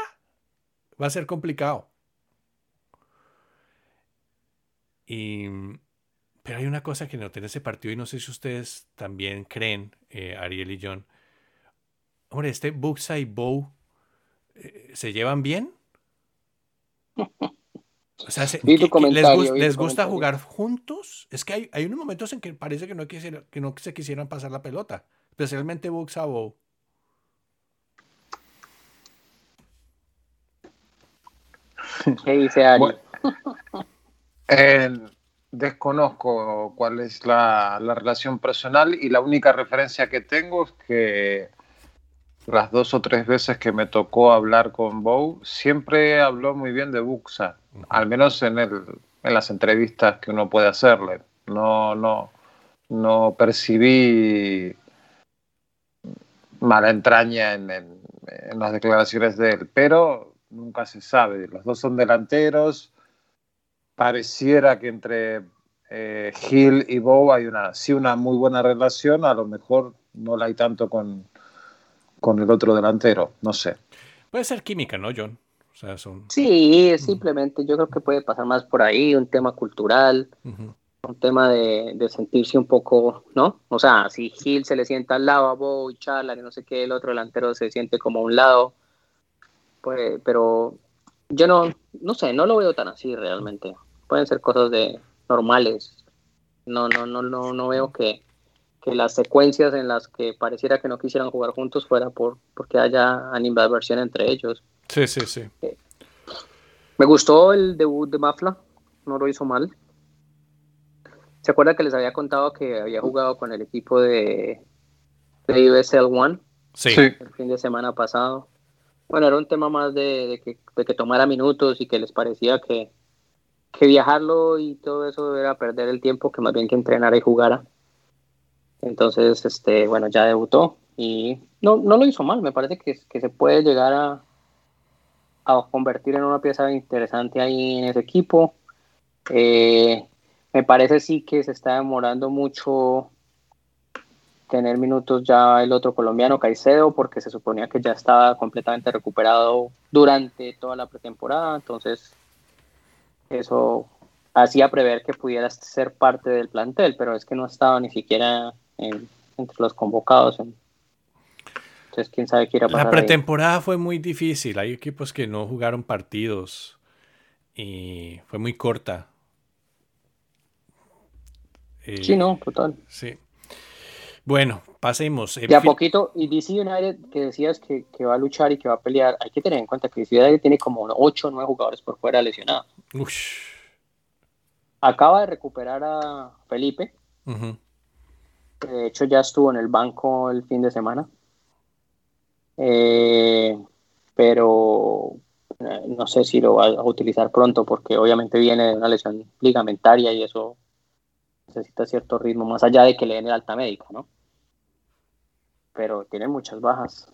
Va a ser complicado. Y, pero hay una cosa que noté en ese partido y no sé si ustedes también creen, eh, Ariel y John. Hombre, este Buxa y Bow eh, se llevan bien. O sea, les, gusta jugar juntos? Es que hay, hay, unos momentos en que parece que no, quisiera, que no se quisieran pasar la pelota, especialmente Buxa Bow. ¿Qué dice Ari? Eh, desconozco cuál es la, relación personal y la única referencia que tengo es que las dos o tres veces que me tocó hablar con Bow, siempre habló muy bien de Buxa, al menos en, el, en las entrevistas que uno puede hacerle. No, no, no percibí mala entraña en, en las declaraciones de él, pero nunca se sabe. Los dos son delanteros pareciera que entre eh, Hill y Bow hay una, sí una muy buena relación, a lo mejor no la hay tanto con, con el otro delantero, no sé. Puede ser química, ¿no, John? Sí, simplemente yo creo que puede pasar más por ahí, un tema cultural, un tema de, sentirse un poco, ¿no? O sea, si Hill se le sienta al lado a Bow y charla, y no sé qué, el otro delantero se siente como a un lado, pues, pero yo no, no sé, no lo veo tan así realmente. Pueden ser cosas de normales. No, no, no, no, no veo que, las secuencias en las que pareciera que no quisieran jugar juntos fuera por porque haya animadversión entre ellos. Sí, sí, sí. Eh, me gustó el debut de Mafla, no lo hizo mal. ¿Se acuerda que les había contado que había jugado con el equipo de, de USL One? Sí. El fin de semana pasado. Bueno, era un tema más de, que, tomara minutos y que les parecía que, que viajarlo y todo eso era perder el tiempo, que más bien que entrenara y jugara. Entonces, este, bueno, ya debutó y no, no lo hizo mal, me parece que, que se puede llegar a, a convertir en una pieza interesante ahí en ese equipo. Eh, me parece sí que se está demorando mucho tener minutos ya el otro colombiano Caicedo porque se suponía que ya estaba completamente recuperado durante toda la pretemporada, entonces eso hacía prever que pudiera ser parte del plantel, pero es que no estaba ni siquiera entre los convocados. Entonces, quién sabe qué irá a pasar. La pretemporada fue muy difícil. Hay equipos que no jugaron partidos y fue muy corta. Eh, sí, no, total. Sí. Bueno, pasemos. Y a poquito, y DC United, que decías que, que, va a luchar y que va a pelear, hay que tener en cuenta que DC United tiene como 8 o 9 jugadores por fuera lesionados. Acaba de recuperar a Felipe. De hecho, ya estuvo en el banco el fin de semana. Eh, pero eh, no sé si lo va a utilizar pronto porque obviamente viene de una lesión ligamentaria y eso necesita cierto ritmo, más allá de que le den el alta médica, ¿no? Pero tiene muchas bajas.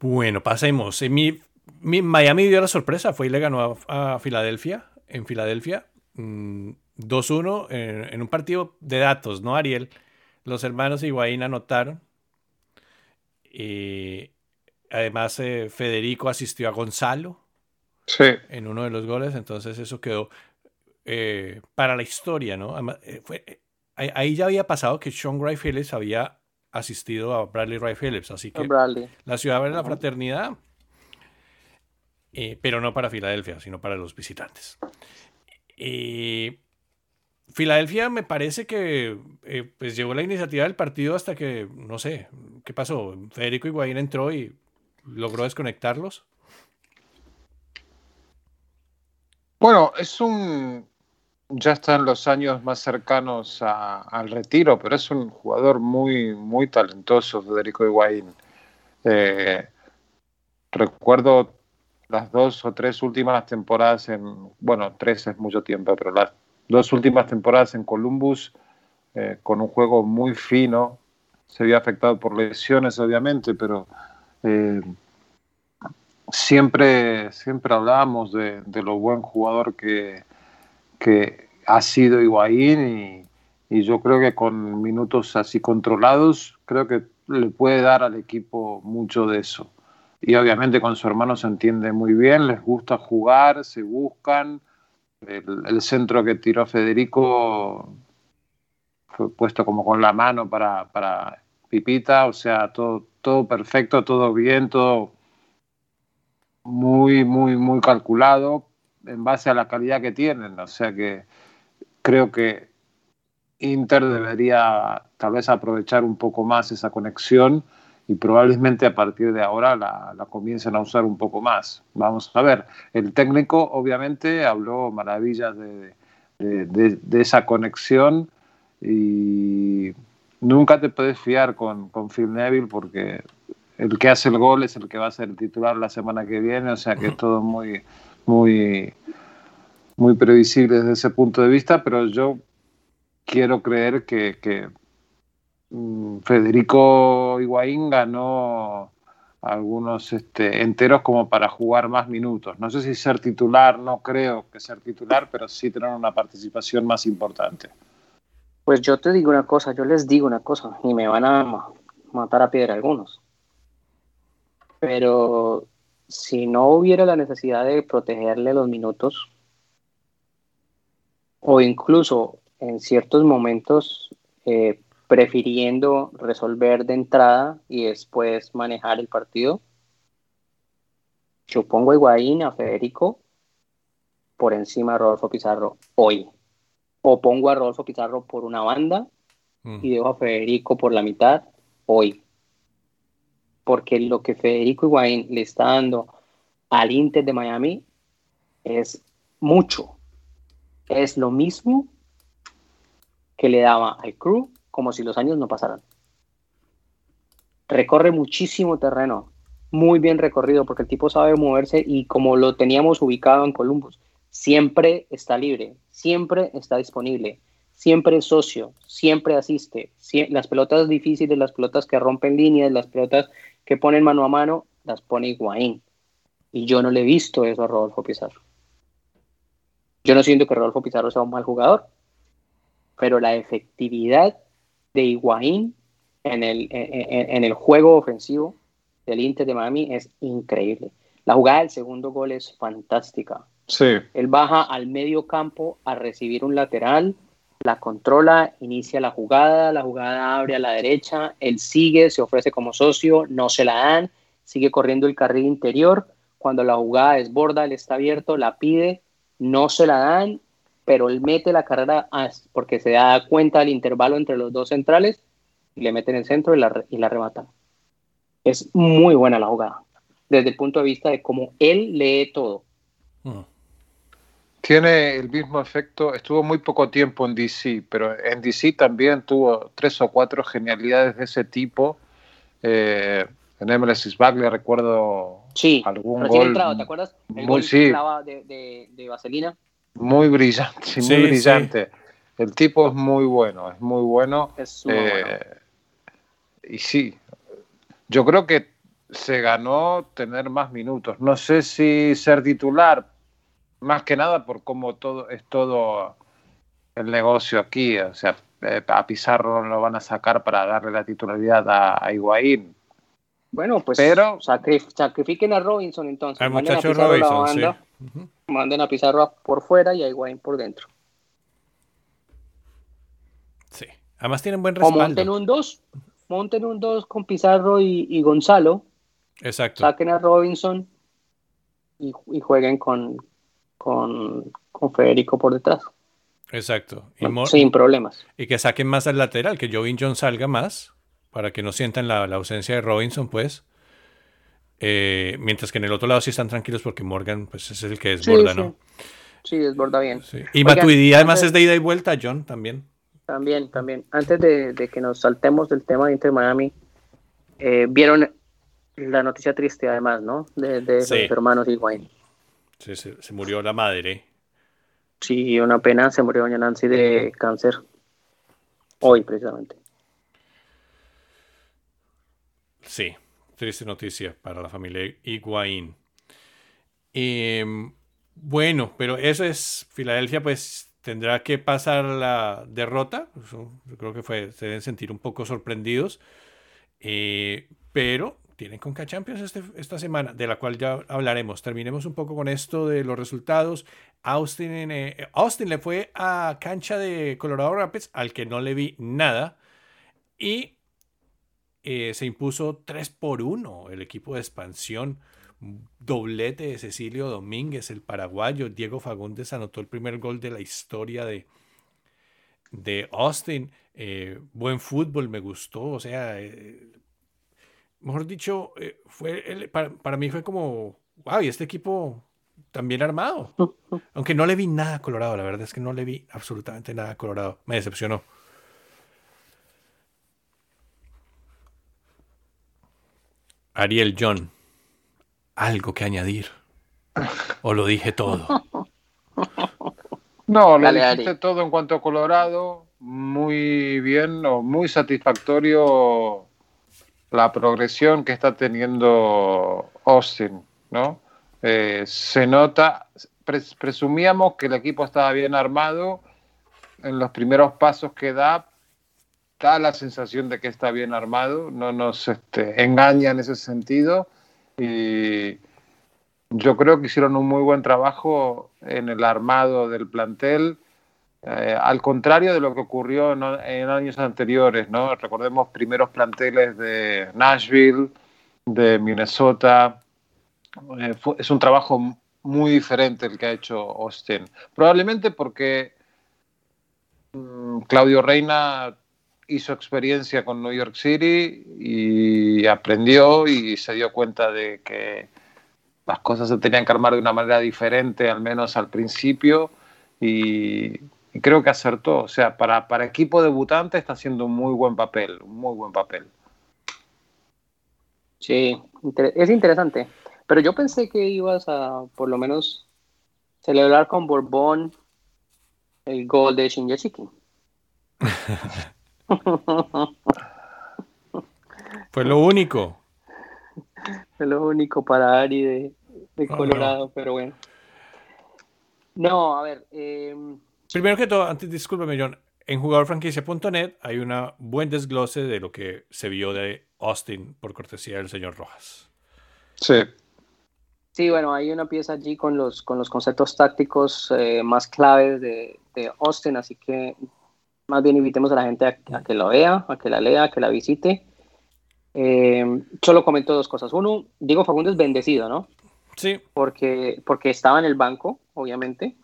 Bueno, pasemos. Mi, mi, Miami dio la sorpresa, fue y le ganó a, Filadelfia, en Filadelfia, 2-1 mm, en, un partido de datos, ¿no, Ariel? Los hermanos Higuaín anotaron. Y además, eh, Federico asistió a Gonzalo en uno de los goles, entonces eso quedó eh, para la historia, ¿no? Eh, eh, ahí ya había pasado que Sean Wright Phillips había asistido a Bradley Wright Phillips, así que la ciudad de la fraternidad, pero no para Filadelfia, sino para los visitantes. Filadelfia me parece que pues llevó la iniciativa del partido hasta que, no sé, ¿qué pasó? Federico Higuaín entró y logró desconectarlos. Bueno, es un, ya está en los años más cercanos al retiro, pero es un jugador muy, muy talentoso, Federico Higuaín. Eh, recuerdo las dos o tres últimas temporadas en, bueno, tres es mucho tiempo, pero las dos últimas temporadas en Columbus, eh, con un juego muy fino, se había afectado por lesiones, obviamente, pero eh, siempre, siempre hablábamos de, de, lo buen jugador que, que ha sido Higuaín y, yo creo que con minutos así controlados, creo que le puede dar al equipo mucho de eso. Y obviamente con su hermano se entiende muy bien, les gusta jugar, se buscan. El, centro que tiró Federico fue puesto como con la mano para, para Pipita, o sea, todo, todo perfecto, todo bien, todo muy, muy, muy calculado en base a la calidad que tienen. O sea que creo que Inter debería tal vez aprovechar un poco más esa conexión y probablemente a partir de ahora la, la, comiencen a usar un poco más. Vamos a ver, el técnico obviamente habló maravillas de, de, esa conexión y nunca te puedes fiar con, con Phil Neville porque el que hace el gol es el que va a ser titular la semana que viene, o sea que es todo muy, muy, muy previsible desde ese punto de vista, pero yo quiero creer que, que mm, Federico Higuaín ganó algunos este, enteros como para jugar más minutos. No sé si ser titular, no creo que ser titular, pero sí tener una participación más importante. Pues yo te digo una cosa, yo les digo una cosa, y me van a matar a piedra algunos. Pero si no hubiera la necesidad de protegerle los minutos, o incluso en ciertos momentos eh, prefiriendo resolver de entrada y después manejar el partido, yo pongo a Higuaín, a Federico, por encima de Rodolfo Pizarro hoy. O pongo a Rodolfo Pizarro por una banda mm. y dejo a Federico por la mitad hoy porque lo que Federico Higuaín le está dando al Inter de Miami es mucho. Es lo mismo que le daba al Crew como si los años no pasaran. Recorre muchísimo terreno, muy bien recorrido porque el tipo sabe moverse y como lo teníamos ubicado en Columbus, siempre está libre, siempre está disponible, siempre es socio, siempre asiste. las pelotas difíciles, las pelotas que rompen líneas, las pelotas que ponen mano a mano, las pone Higuaín. Y yo no le he visto eso a Rodolfo Pizarro. Yo no siento que Rodolfo Pizarro sea un mal jugador, pero la efectividad de Higuaín en el, en, el juego ofensivo del Inter de Miami es increíble. La jugada del segundo gol es fantástica. Sí. Él baja al medio campo a recibir un lateral, la controla, inicia la jugada, la jugada abre a la derecha, él sigue, se ofrece como socio, no se la dan, sigue corriendo el carril interior, cuando la jugada desborda, él está abierto, la pide, no se la dan, pero él mete la carrera porque se da cuenta del intervalo entre los dos centrales le mete en el centro y la, y remata. Es muy buena la jugada, desde el punto de vista de cómo él lee todo. Mm. Tiene el mismo efecto, estuvo muy poco tiempo en DC, pero en DC también tuvo tres o cuatro genialidades de ese tipo. Eh, en MLS Bagley recuerdo sí, algún gol. Entrado, ¿Te acuerdas? El muy, gol sí, de, de, de, Vaselina. Muy brillante, muy brillante. El tipo es muy bueno, es muy bueno. Es eh, bueno. Y sí, yo creo que se ganó tener más minutos. No sé si ser titular, más que nada por cómo todo es todo el negocio aquí. O sea, eh, a Pizarro lo van a sacar para darle la titularidad a, a Higuaín. Bueno, pues Pero, sacrifiquen a Robinson entonces. Al muchacho Robinson, sí. Manden a Pizarro por fuera y a Higuaín por dentro. Sí. Además tienen buen respaldo. O monten un 2. Monten un 2 con Pizarro y, Gonzalo. Exacto. Saquen a Robinson y jueguen con, con, Federico por detrás. Exacto. sin problemas. Y que saquen más al lateral, que Jovin John salga más, para que no sientan la, ausencia de Robinson, pues. Eh, mientras que en el otro lado sí están tranquilos porque Morgan pues es el que desborda, sí, ¿no? Sí, desborda bien. Y Matuidi además es de ida y vuelta, John, también. También, también. Antes de, que nos saltemos del tema de Inter Miami, eh, vieron la noticia triste además, ¿no? De, de los hermanos Higuaín. Se, murió la madre. Sí, una pena, se murió doña Nancy de cáncer. Hoy, precisamente. Sí, triste noticia para la familia Higuaín. Em, bueno, pero eso es, Filadelfia pues tendrá que pasar la derrota. Yo creo que fue, se deben sentir un poco sorprendidos. Eh, pero tienen Conca Champions este, esta semana, de la cual ya hablaremos. Terminemos un poco con esto de los resultados. Austin, eh, Austin le fue a cancha de Colorado Rapids, al que no le vi nada. Y eh, se impuso 3 por 1 el equipo de expansión. Doblete de Cecilio Domínguez, el paraguayo. Diego Fagundes anotó el primer gol de la historia de, de Austin. Eh, buen fútbol, me gustó. O sea, mejor dicho, eh, fue para, mí fue como, wow, y este equipo también armado. Aunque no le vi nada a Colorado, la verdad es que no le vi absolutamente nada a Colorado. Me decepcionó. Ariel John, algo que añadir. ¿O lo dije todo? No, lo dijiste todo en cuanto a Colorado. Muy bien, o muy satisfactorio la progresión que está teniendo Austin, ¿no? Eh, se nota, presumíamos que el equipo estaba bien armado, en los primeros pasos que da, da la sensación de que está bien armado, no nos este, engaña en ese sentido. Y yo creo que hicieron un muy buen trabajo en el armado del plantel eh, al contrario de lo que ocurrió en, años anteriores, ¿no? Recordemos primeros planteles de Nashville, de Minnesota. Eh, es un trabajo muy diferente el que ha hecho Austin. Probablemente porque mm, Claudio Reina hizo experiencia con New York City y aprendió y se dio cuenta de que las cosas se tenían que armar de una manera diferente, al menos al principio, y creo que acertó. O sea, para, para equipo debutante está haciendo un muy buen papel, un muy buen papel. Sí, es interesante. Pero yo pensé que ibas a, por lo menos, celebrar con Borbón el gol de Shinji Fue lo único. Fue lo único para Ari de, de Colorado, pero bueno. No, a ver. Em, Primero que todo, antes, discúlpeme, John. En jugadorfranquicia.net hay un buen desglose de lo que se vio de Austin por cortesía del señor Rojas. Sí. Sí, bueno, hay una pieza allí con los, con los conceptos tácticos eh, más claves de, de, Austin, así que más bien invitemos a la gente a, que lo vea, a que la lea, a que la visite. Eh, solo comento dos cosas. Uno, Diego Fagundes bendecido, ¿no? Sí. Porque, porque estaba en el banco, obviamente.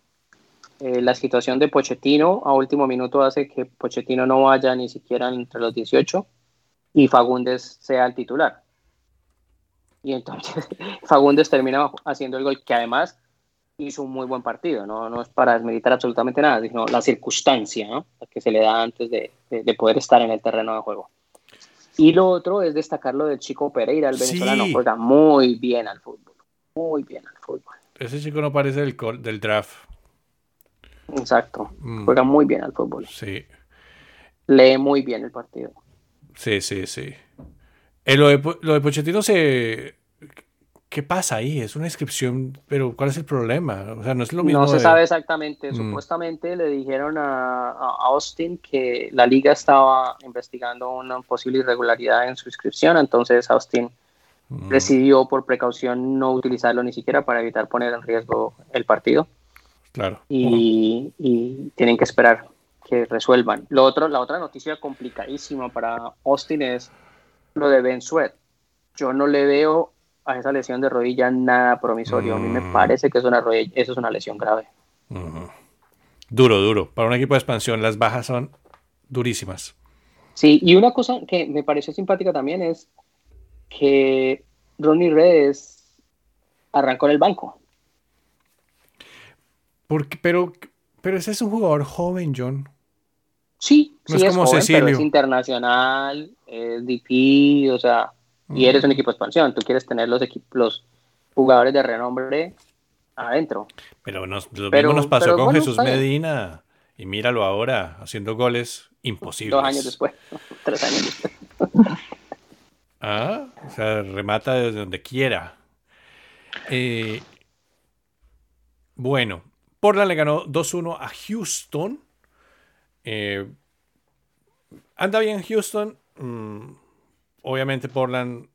Eh, la situación de Pochettino a último minuto hace que Pochettino no vaya ni siquiera entre los 18 y Fagundes sea el titular. Y entonces Fagundes termina haciendo el gol que además hizo un muy buen partido, no, no es para desmeditar absolutamente nada, sino la circunstancia ¿no? que se le da antes de, de, poder estar en el terreno de juego. Y lo otro es destacar lo del chico Pereira, el venezolano, juega muy bien al fútbol muy bien al fútbol. Ese chico no parece del, del draft. Exacto. Mm. Juega muy bien al fútbol. Sí. Lee muy bien el partido. Sí, sí, sí. Eh, lo, de, lo de Pochettino se. ¿Qué pasa ahí? Es una inscripción, pero ¿cuál es el problema? O sea, no es lo mismo. No se sabe exactamente. Mm. Supuestamente le dijeron a, Austin que la liga estaba investigando una posible irregularidad en su inscripción, entonces Austin Mm. decidió por precaución no utilizarlo ni siquiera para evitar poner en riesgo el partido. Claro. Y, tienen que esperar que resuelvan. Lo otro, la otra noticia complicadísima para Austin es lo de Ben Sweat. Yo no le veo a esa lesión de rodilla nada promisorio. A mí me mm. parece que es una rodilla, eso es una lesión grave. Duro, duro. Para un equipo de expansión las bajas son durísimas. Sí, y una cosa que me pareció simpática también es que Ronnie Redes arrancó en el banco. Porque, pero, pero ese es un jugador joven, John. Sí, sí es, como Pero es internacional, es DP, o sea, y eres un mm. equipo de expansión. Tú quieres tener los equipos, jugadores de renombre adentro. Pero nos, lo mismo nos pasó con Jesús Medina. Y míralo ahora, haciendo goles imposibles. Dos años después, tres años después. Ah, o sea, remata desde donde quiera. Eh, bueno, Portland le ganó 2-1 a Houston. Eh, anda bien Houston. Mm, obviamente Portland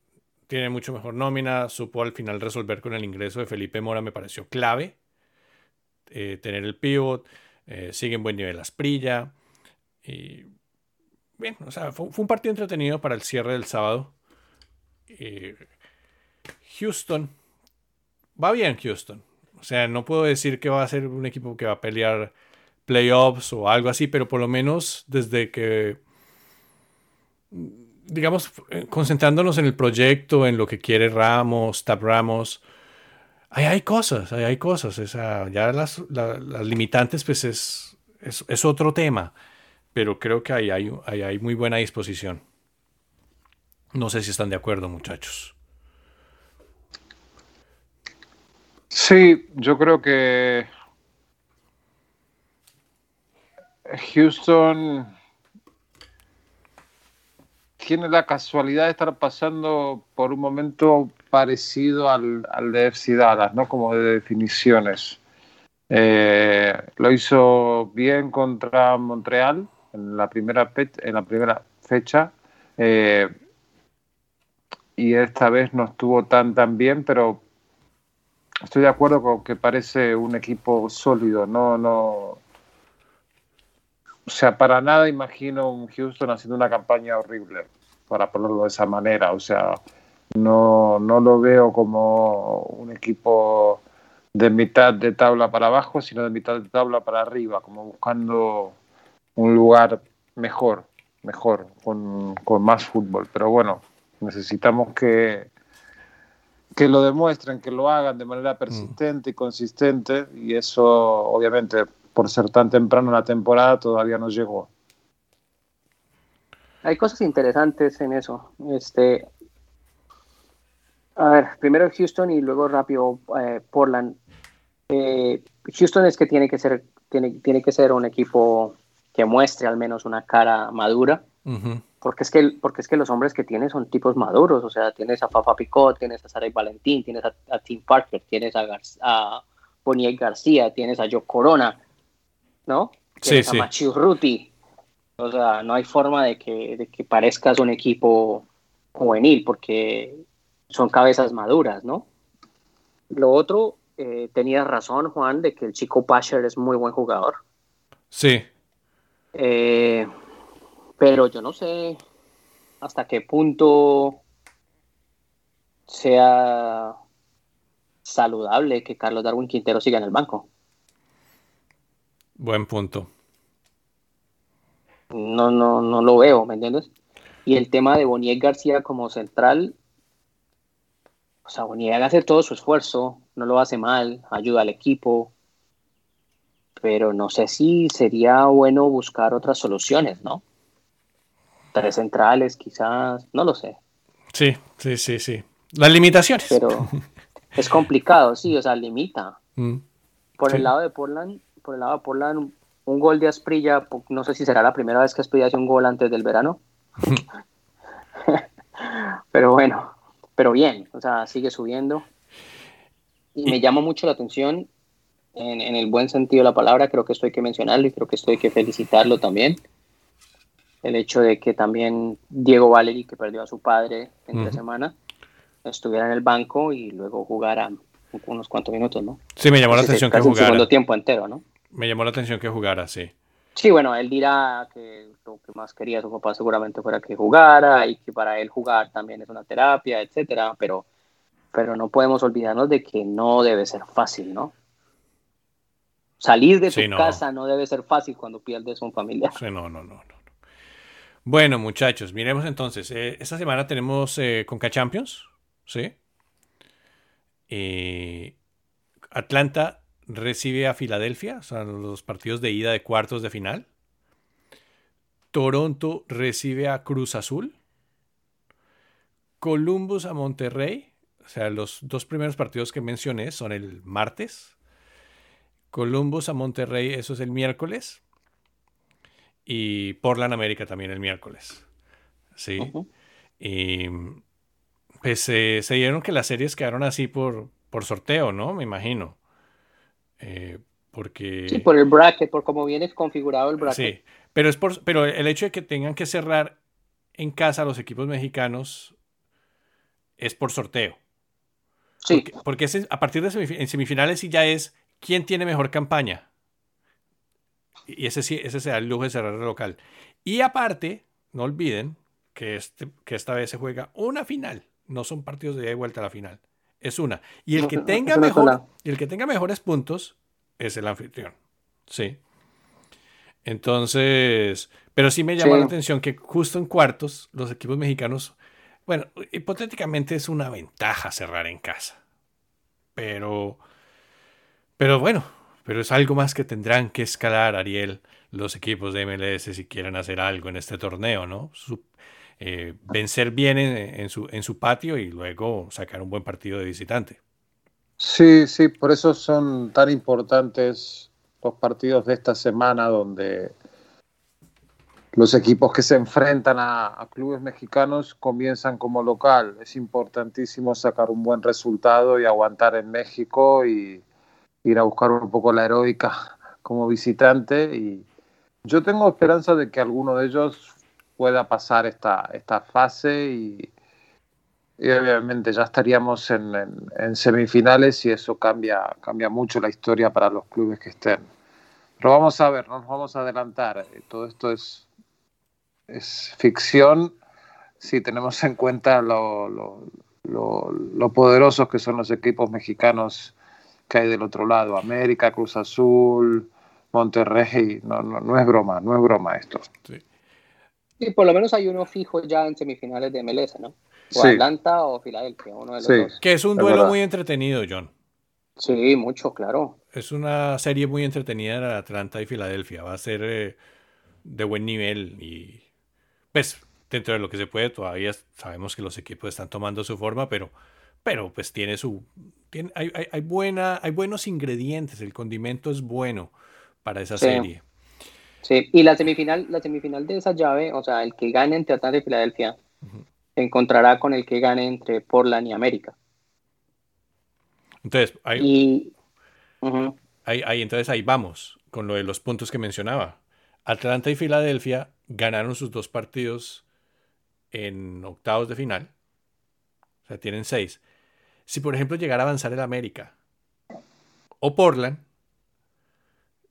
tiene mucho mejor nómina. Supo al final resolver con el ingreso de Felipe Mora, me pareció clave. Eh, tener el pivot. sigue en buen nivel Asprilla. Bien, o sea, fue, un partido entretenido para el cierre del sábado. Eh, Houston. Va bien Houston. O sea, no puedo decir que va a ser un equipo que va a pelear playoffs o algo así, pero por lo menos desde que, digamos, concentrándonos en el proyecto, en lo que quiere Ramos, Tab Ramos, ahí hay cosas, ahí hay cosas. ya las, limitantes, pues es, es, otro tema, pero creo que ahí hay, ahí hay muy buena disposición. No sé si están de acuerdo, muchachos. Sí, yo creo que Houston tiene la casualidad de estar pasando por un momento parecido al, de FC Dallas, ¿no? Como de definiciones. Eh, lo hizo bien contra Montreal en la primera, en la primera fecha. Eh, y esta vez no estuvo tan tan bien, pero estoy de acuerdo con que parece un equipo sólido, no, no, o sea, para nada imagino un Houston haciendo una campaña horrible, para ponerlo de esa manera, o sea, no, no lo veo como un equipo de mitad de tabla para abajo, sino de mitad de tabla para arriba, como buscando un lugar mejor, mejor, con, con más fútbol, pero bueno, Necesitamos que, que lo demuestren, que lo hagan de manera mm. persistente y consistente, y eso obviamente por ser tan temprano en la temporada todavía no llegó. Hay cosas interesantes en eso. Este, A ver, primero Houston y luego rápido eh, Portland. Eh, Houston es que tiene que ser tiene, tiene que ser un equipo que muestre al menos una cara madura. Porque es, que, porque es que los hombres que tiene son tipos maduros, o sea, tienes a Fafa Picot, tienes a Sarek Valentín, tienes a, Tim Parker, tienes a, a Bonnie García, tienes a Joe Corona, ¿no? Tienes sí, a Machiu Ruti. O sea, no hay forma de que, de que parezcas un equipo juvenil, porque son cabezas maduras, ¿no? Lo otro, eh, tenías razón, Juan, de que el chico Pasher es muy buen jugador. Sí. Eh, pero yo no sé hasta qué punto sea saludable que Carlos Darwin Quintero siga en el banco. Buen punto. No, no, no lo veo, ¿me entiendes? Y el tema de Boniek García como central, o sea, Boniek hace todo su esfuerzo, no lo hace mal, ayuda al equipo, pero no sé si sería bueno buscar otras soluciones, ¿no? Tres centrales, quizás, no lo sé. Sí, sí, sí, sí. Las limitaciones. Pero es complicado, sí, o sea, limita. Mm, por el lado de Portland, por el lado de Portland, un gol de Asprilla, no sé si será la primera vez que Asprilla hace un gol antes del verano. pero bueno, pero bien, o sea, sigue subiendo. Y me llama mucho la atención, en, en, el buen sentido de la palabra, creo que esto hay que mencionarlo y creo que esto hay que felicitarlo también el hecho de que también Diego Valeri, que perdió a su padre en uh semana, estuviera en el banco y luego jugara unos cuantos minutos, ¿no? Sí, me llamó la atención que jugara. segundo tiempo entero, ¿no? Me llamó la atención que jugara, sí. Sí, bueno, él dirá que lo que más quería su papá seguramente fuera que jugara y que para él jugar también es una terapia, etcétera, pero, pero no podemos olvidarnos de que no debe ser fácil, ¿no? Salir de tu casa no debe ser fácil cuando pierdes un familiar. Sí, no, no, no. no. Bueno, muchachos, miremos entonces. Eh, esta semana tenemos eh, Conca Champions, ¿sí? Atlanta recibe a Filadelfia, o los partidos de ida de cuartos de final. Toronto recibe a Cruz Azul. Columbus a Monterrey. O sea, los dos primeros partidos que mencioné son el martes. Columbus a Monterrey, eso es el miércoles y Portland América también el miércoles. Sí. Y pues se dieron que las series quedaron así por, por sorteo, ¿no? Me imagino. Eh, porque... Sí, por el bracket, por cómo viene configurado el bracket. Sí, pero, es por, pero el hecho de que tengan que cerrar en casa los equipos mexicanos es por sorteo. Sí. Porque, a partir de en semifinales sí ya es quién tiene mejor campaña. Y ese sí, ese será el lujo de cerrar el local. Y aparte, no olviden que, este, que esta vez se juega una final. No son partidos de ida y vuelta a la final. Es una. Y el que tenga mejor, y el que tenga mejores puntos es el anfitrión. Sí. Entonces, pero sí me llamó la atención que justo en cuartos los equipos mexicanos, bueno, hipotéticamente es una ventaja cerrar en casa. Pero, pero bueno, pero es algo más que tendrán que escalar, Ariel, los equipos de MLS si quieren hacer algo en este torneo, ¿no? Eh, vencer bien en, su, en su patio y luego sacar un buen partido de visitante. Sí, sí, por eso son tan importantes los partidos de esta semana donde los equipos que se enfrentan a, clubes mexicanos comienzan como local. Es importantísimo sacar un buen resultado y aguantar en México y, ir a buscar un poco la heroica como visitante y yo tengo esperanza de que alguno de ellos pueda pasar esta, esta fase y, obviamente ya estaríamos en, en, semifinales y eso cambia, cambia mucho la historia para los clubes que estén. Pero vamos a ver, no nos vamos a adelantar. Todo esto es, es ficción si tenemos en cuenta lo, lo, lo, lo poderosos que son los equipos mexicanos que hay del otro lado, América, Cruz Azul, Monterrey, no, no, no es broma, no es broma esto. Sí. Y por lo menos hay uno fijo ya en semifinales de MLS, ¿no? O Atlanta o Filadelfia, uno de los dos. Que es un duelo muy entretenido, John. Sí, mucho, claro. Es una serie muy entretenida de Atlanta y Filadelfia. Va a ser eh, de buen nivel y pues dentro de lo que se puede todavía sabemos que los equipos están tomando su forma, pero pero pues tiene su... Tiene, hay, hay, buena, hay buenos ingredientes, el condimento es bueno para esa serie. Sí, y la semifinal, la semifinal de esa llave, o sea, el que gane entre Atlanta y Filadelfia, se encontrará con el que gane entre Portland y América. Entonces, ahí, ahí, entonces ahí vamos con lo de los puntos que mencionaba. Atlanta y Filadelfia ganaron sus dos partidos en octavos de final. O sea, tienen seis. Si, por ejemplo, llegara a avanzar el América o Portland,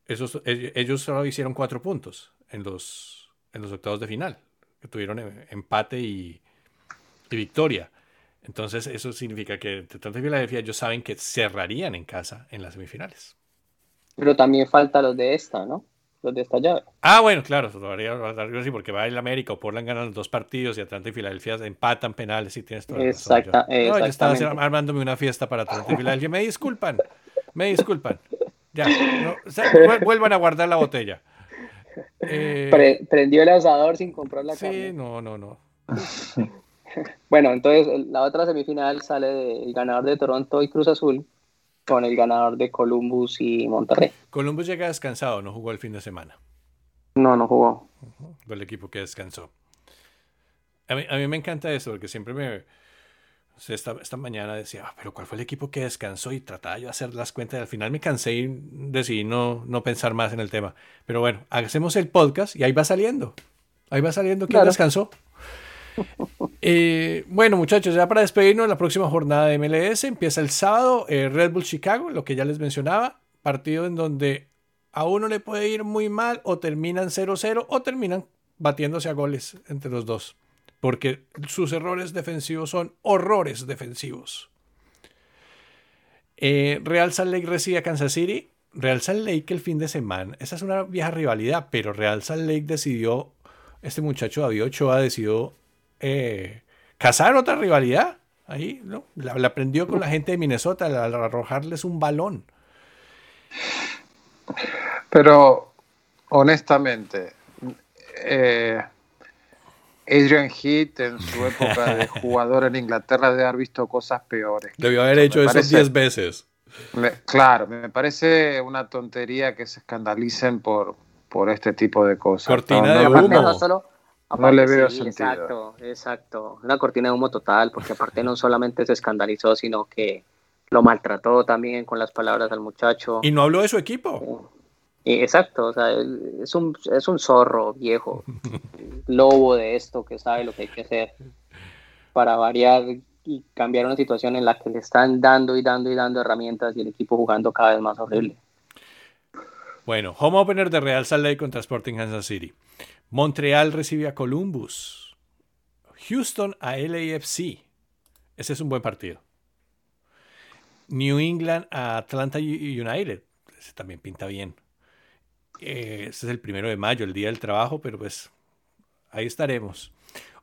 esos, ellos solo hicieron cuatro puntos en los, octavos de final, que tuvieron eh, empate y, victoria. Entonces, eso significa que Atlanta y Filadelfia ellos saben que cerrarían en casa en las semifinales. Pero también falta los de esta, ¿no? Los de esta llave. Ah, bueno, claro, todavía así porque va el América o Portland ganan los dos partidos y Atlanta y Filadelfia empatan penales y tienes todo Exacta, yo, estaba armándome una fiesta para Atlanta y Filadelfia. Me disculpan, me disculpan. Ya, vuelvan a guardar la botella. Eh, prendió el asador sin comprar la carne. Sí, no, no, no. bueno, entonces la otra semifinal sale del ganador de Toronto y Cruz Azul con el ganador de Columbus y Monterrey. Columbus llega descansado, no jugó el fin de semana. No, no jugó. Fue el equipo que descansó. A mí, a mí me encanta eso, porque siempre me, esta, esta, mañana decía, ah, pero ¿cuál fue el equipo que descansó? Y trataba yo de hacer las cuentas. Y al final me cansé y decidí no, no pensar más en el tema. Pero bueno, hacemos el podcast y ahí va saliendo. Ahí va saliendo quién descansó. Eh, bueno, muchachos, ya para despedirnos, la próxima jornada de MLS empieza el sábado. Eh, Red Bull Chicago, lo que ya les mencionaba. Partido en donde a uno le puede ir muy mal o terminan 0-0 o terminan batiéndose a goles entre los dos porque sus errores defensivos son horrores defensivos. Eh, Real Salt Lake recibe a Kansas City. Real Salt Lake el fin de semana. Esa es una vieja rivalidad, pero Real Salt Lake decidió, este muchacho David Ochoa decidió eh, cazar otra rivalidad. Ahí, ¿no? La, aprendió con la gente de Minnesota al arrojarles un balón. Pero, honestamente, eh, Adrian Heath en su época de jugador en Inglaterra debe haber visto cosas peores. Debió haber hecho eso 10 veces. claro, me parece una tontería que se escandalicen por, por este tipo de cosas. Cortina de humo. No, le veo sentido. Exacto, exacto. Una cortina de humo total, porque aparte no solamente se escandalizó, sino que lo maltrató también con las palabras al muchacho. Y no habló de su equipo. Exacto, o sea, es un, es un zorro viejo, lobo de esto que sabe lo que hay que hacer para variar y cambiar una situación en la que le están dando y dando y dando herramientas y el equipo jugando cada vez más horrible. Bueno, home opener de Real Salt Lake contra Sporting Kansas City. Montreal recibe a Columbus. Houston a LAFC. Ese es un buen partido. New England a Atlanta United. Ese también pinta bien. Eh, este es el primero de mayo, el día del trabajo, pero pues ahí estaremos.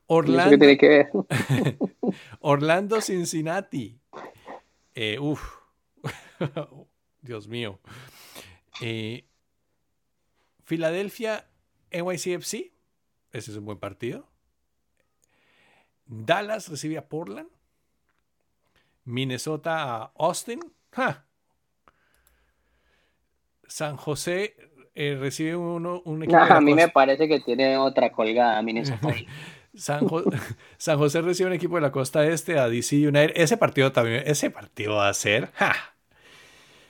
Orlando, tiene que ver? Orlando Cincinnati. Eh, uf, Dios mío. Eh, Filadelfia NYCFC. Ese es un buen partido. Dallas recibe a Portland. Minnesota a Austin. San José eh, recibe uno, un equipo. a mí me parece que tiene otra colgada San, San, José recibe un equipo de la costa este a DC United. Ese partido también, ese partido va a ser.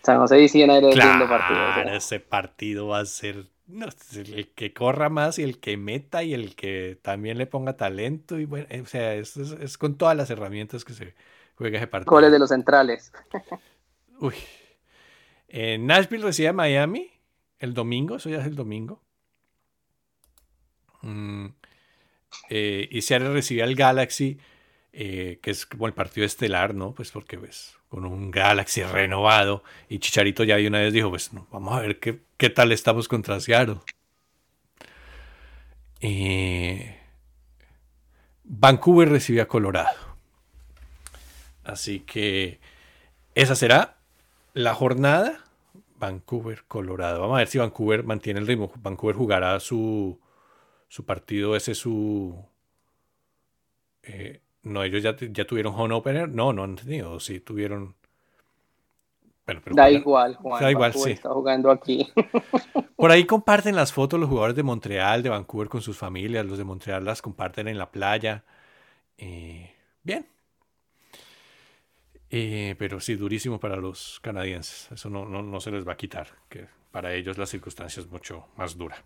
San José DC United es lindo partido. Ese partido va a ser el que corra más y el que meta y el que también le ponga talento. Y bueno, o sea, es, es, con todas las herramientas que se juega ese partido. Goles de los centrales. Uy. Eh, Nashville recibe a Miami el domingo, eso ya es el domingo. Mm, eh, y Seattle recibe al Galaxy, eh, que es como el partido estelar, ¿no? Pues porque pues con un Galaxy renovado y Chicharito ya de una vez dijo, pues vamos a ver qué, qué tal estamos contra Seattle. Vancouver recibe a Colorado. Así que esa será la jornada Vancouver, Colorado. Vamos a ver si Vancouver mantiene el ritmo. Vancouver jugará su, su partido, ese su... Eh, No, ellos ya, ya tuvieron home opener. No, no han tenido. Sí, tuvieron. Bueno, pero da igual, Juan. Da igual, sí. Está jugando aquí. Por ahí comparten las fotos los jugadores de Montreal, de Vancouver con sus familias. Los de Montreal las comparten en la playa. Eh, bien. Eh, pero sí, durísimo para los canadienses. Eso no, no, no se les va a quitar. Que para ellos la circunstancia es mucho más dura.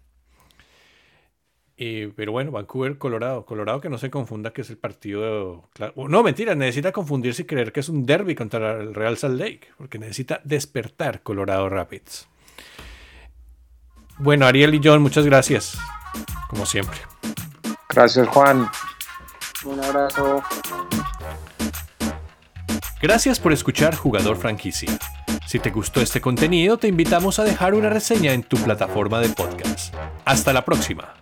Eh, pero bueno, Vancouver, Colorado. Colorado que no se confunda que es el partido. no, mentira, necesita confundirse y creer que es un derby contra el Real Salt Lake, porque necesita despertar Colorado Rapids. Bueno, Ariel y John, muchas gracias, como siempre. Gracias, Juan. Un abrazo. Gracias por escuchar Jugador Franquicia. Si te gustó este contenido, te invitamos a dejar una reseña en tu plataforma de podcast. Hasta la próxima.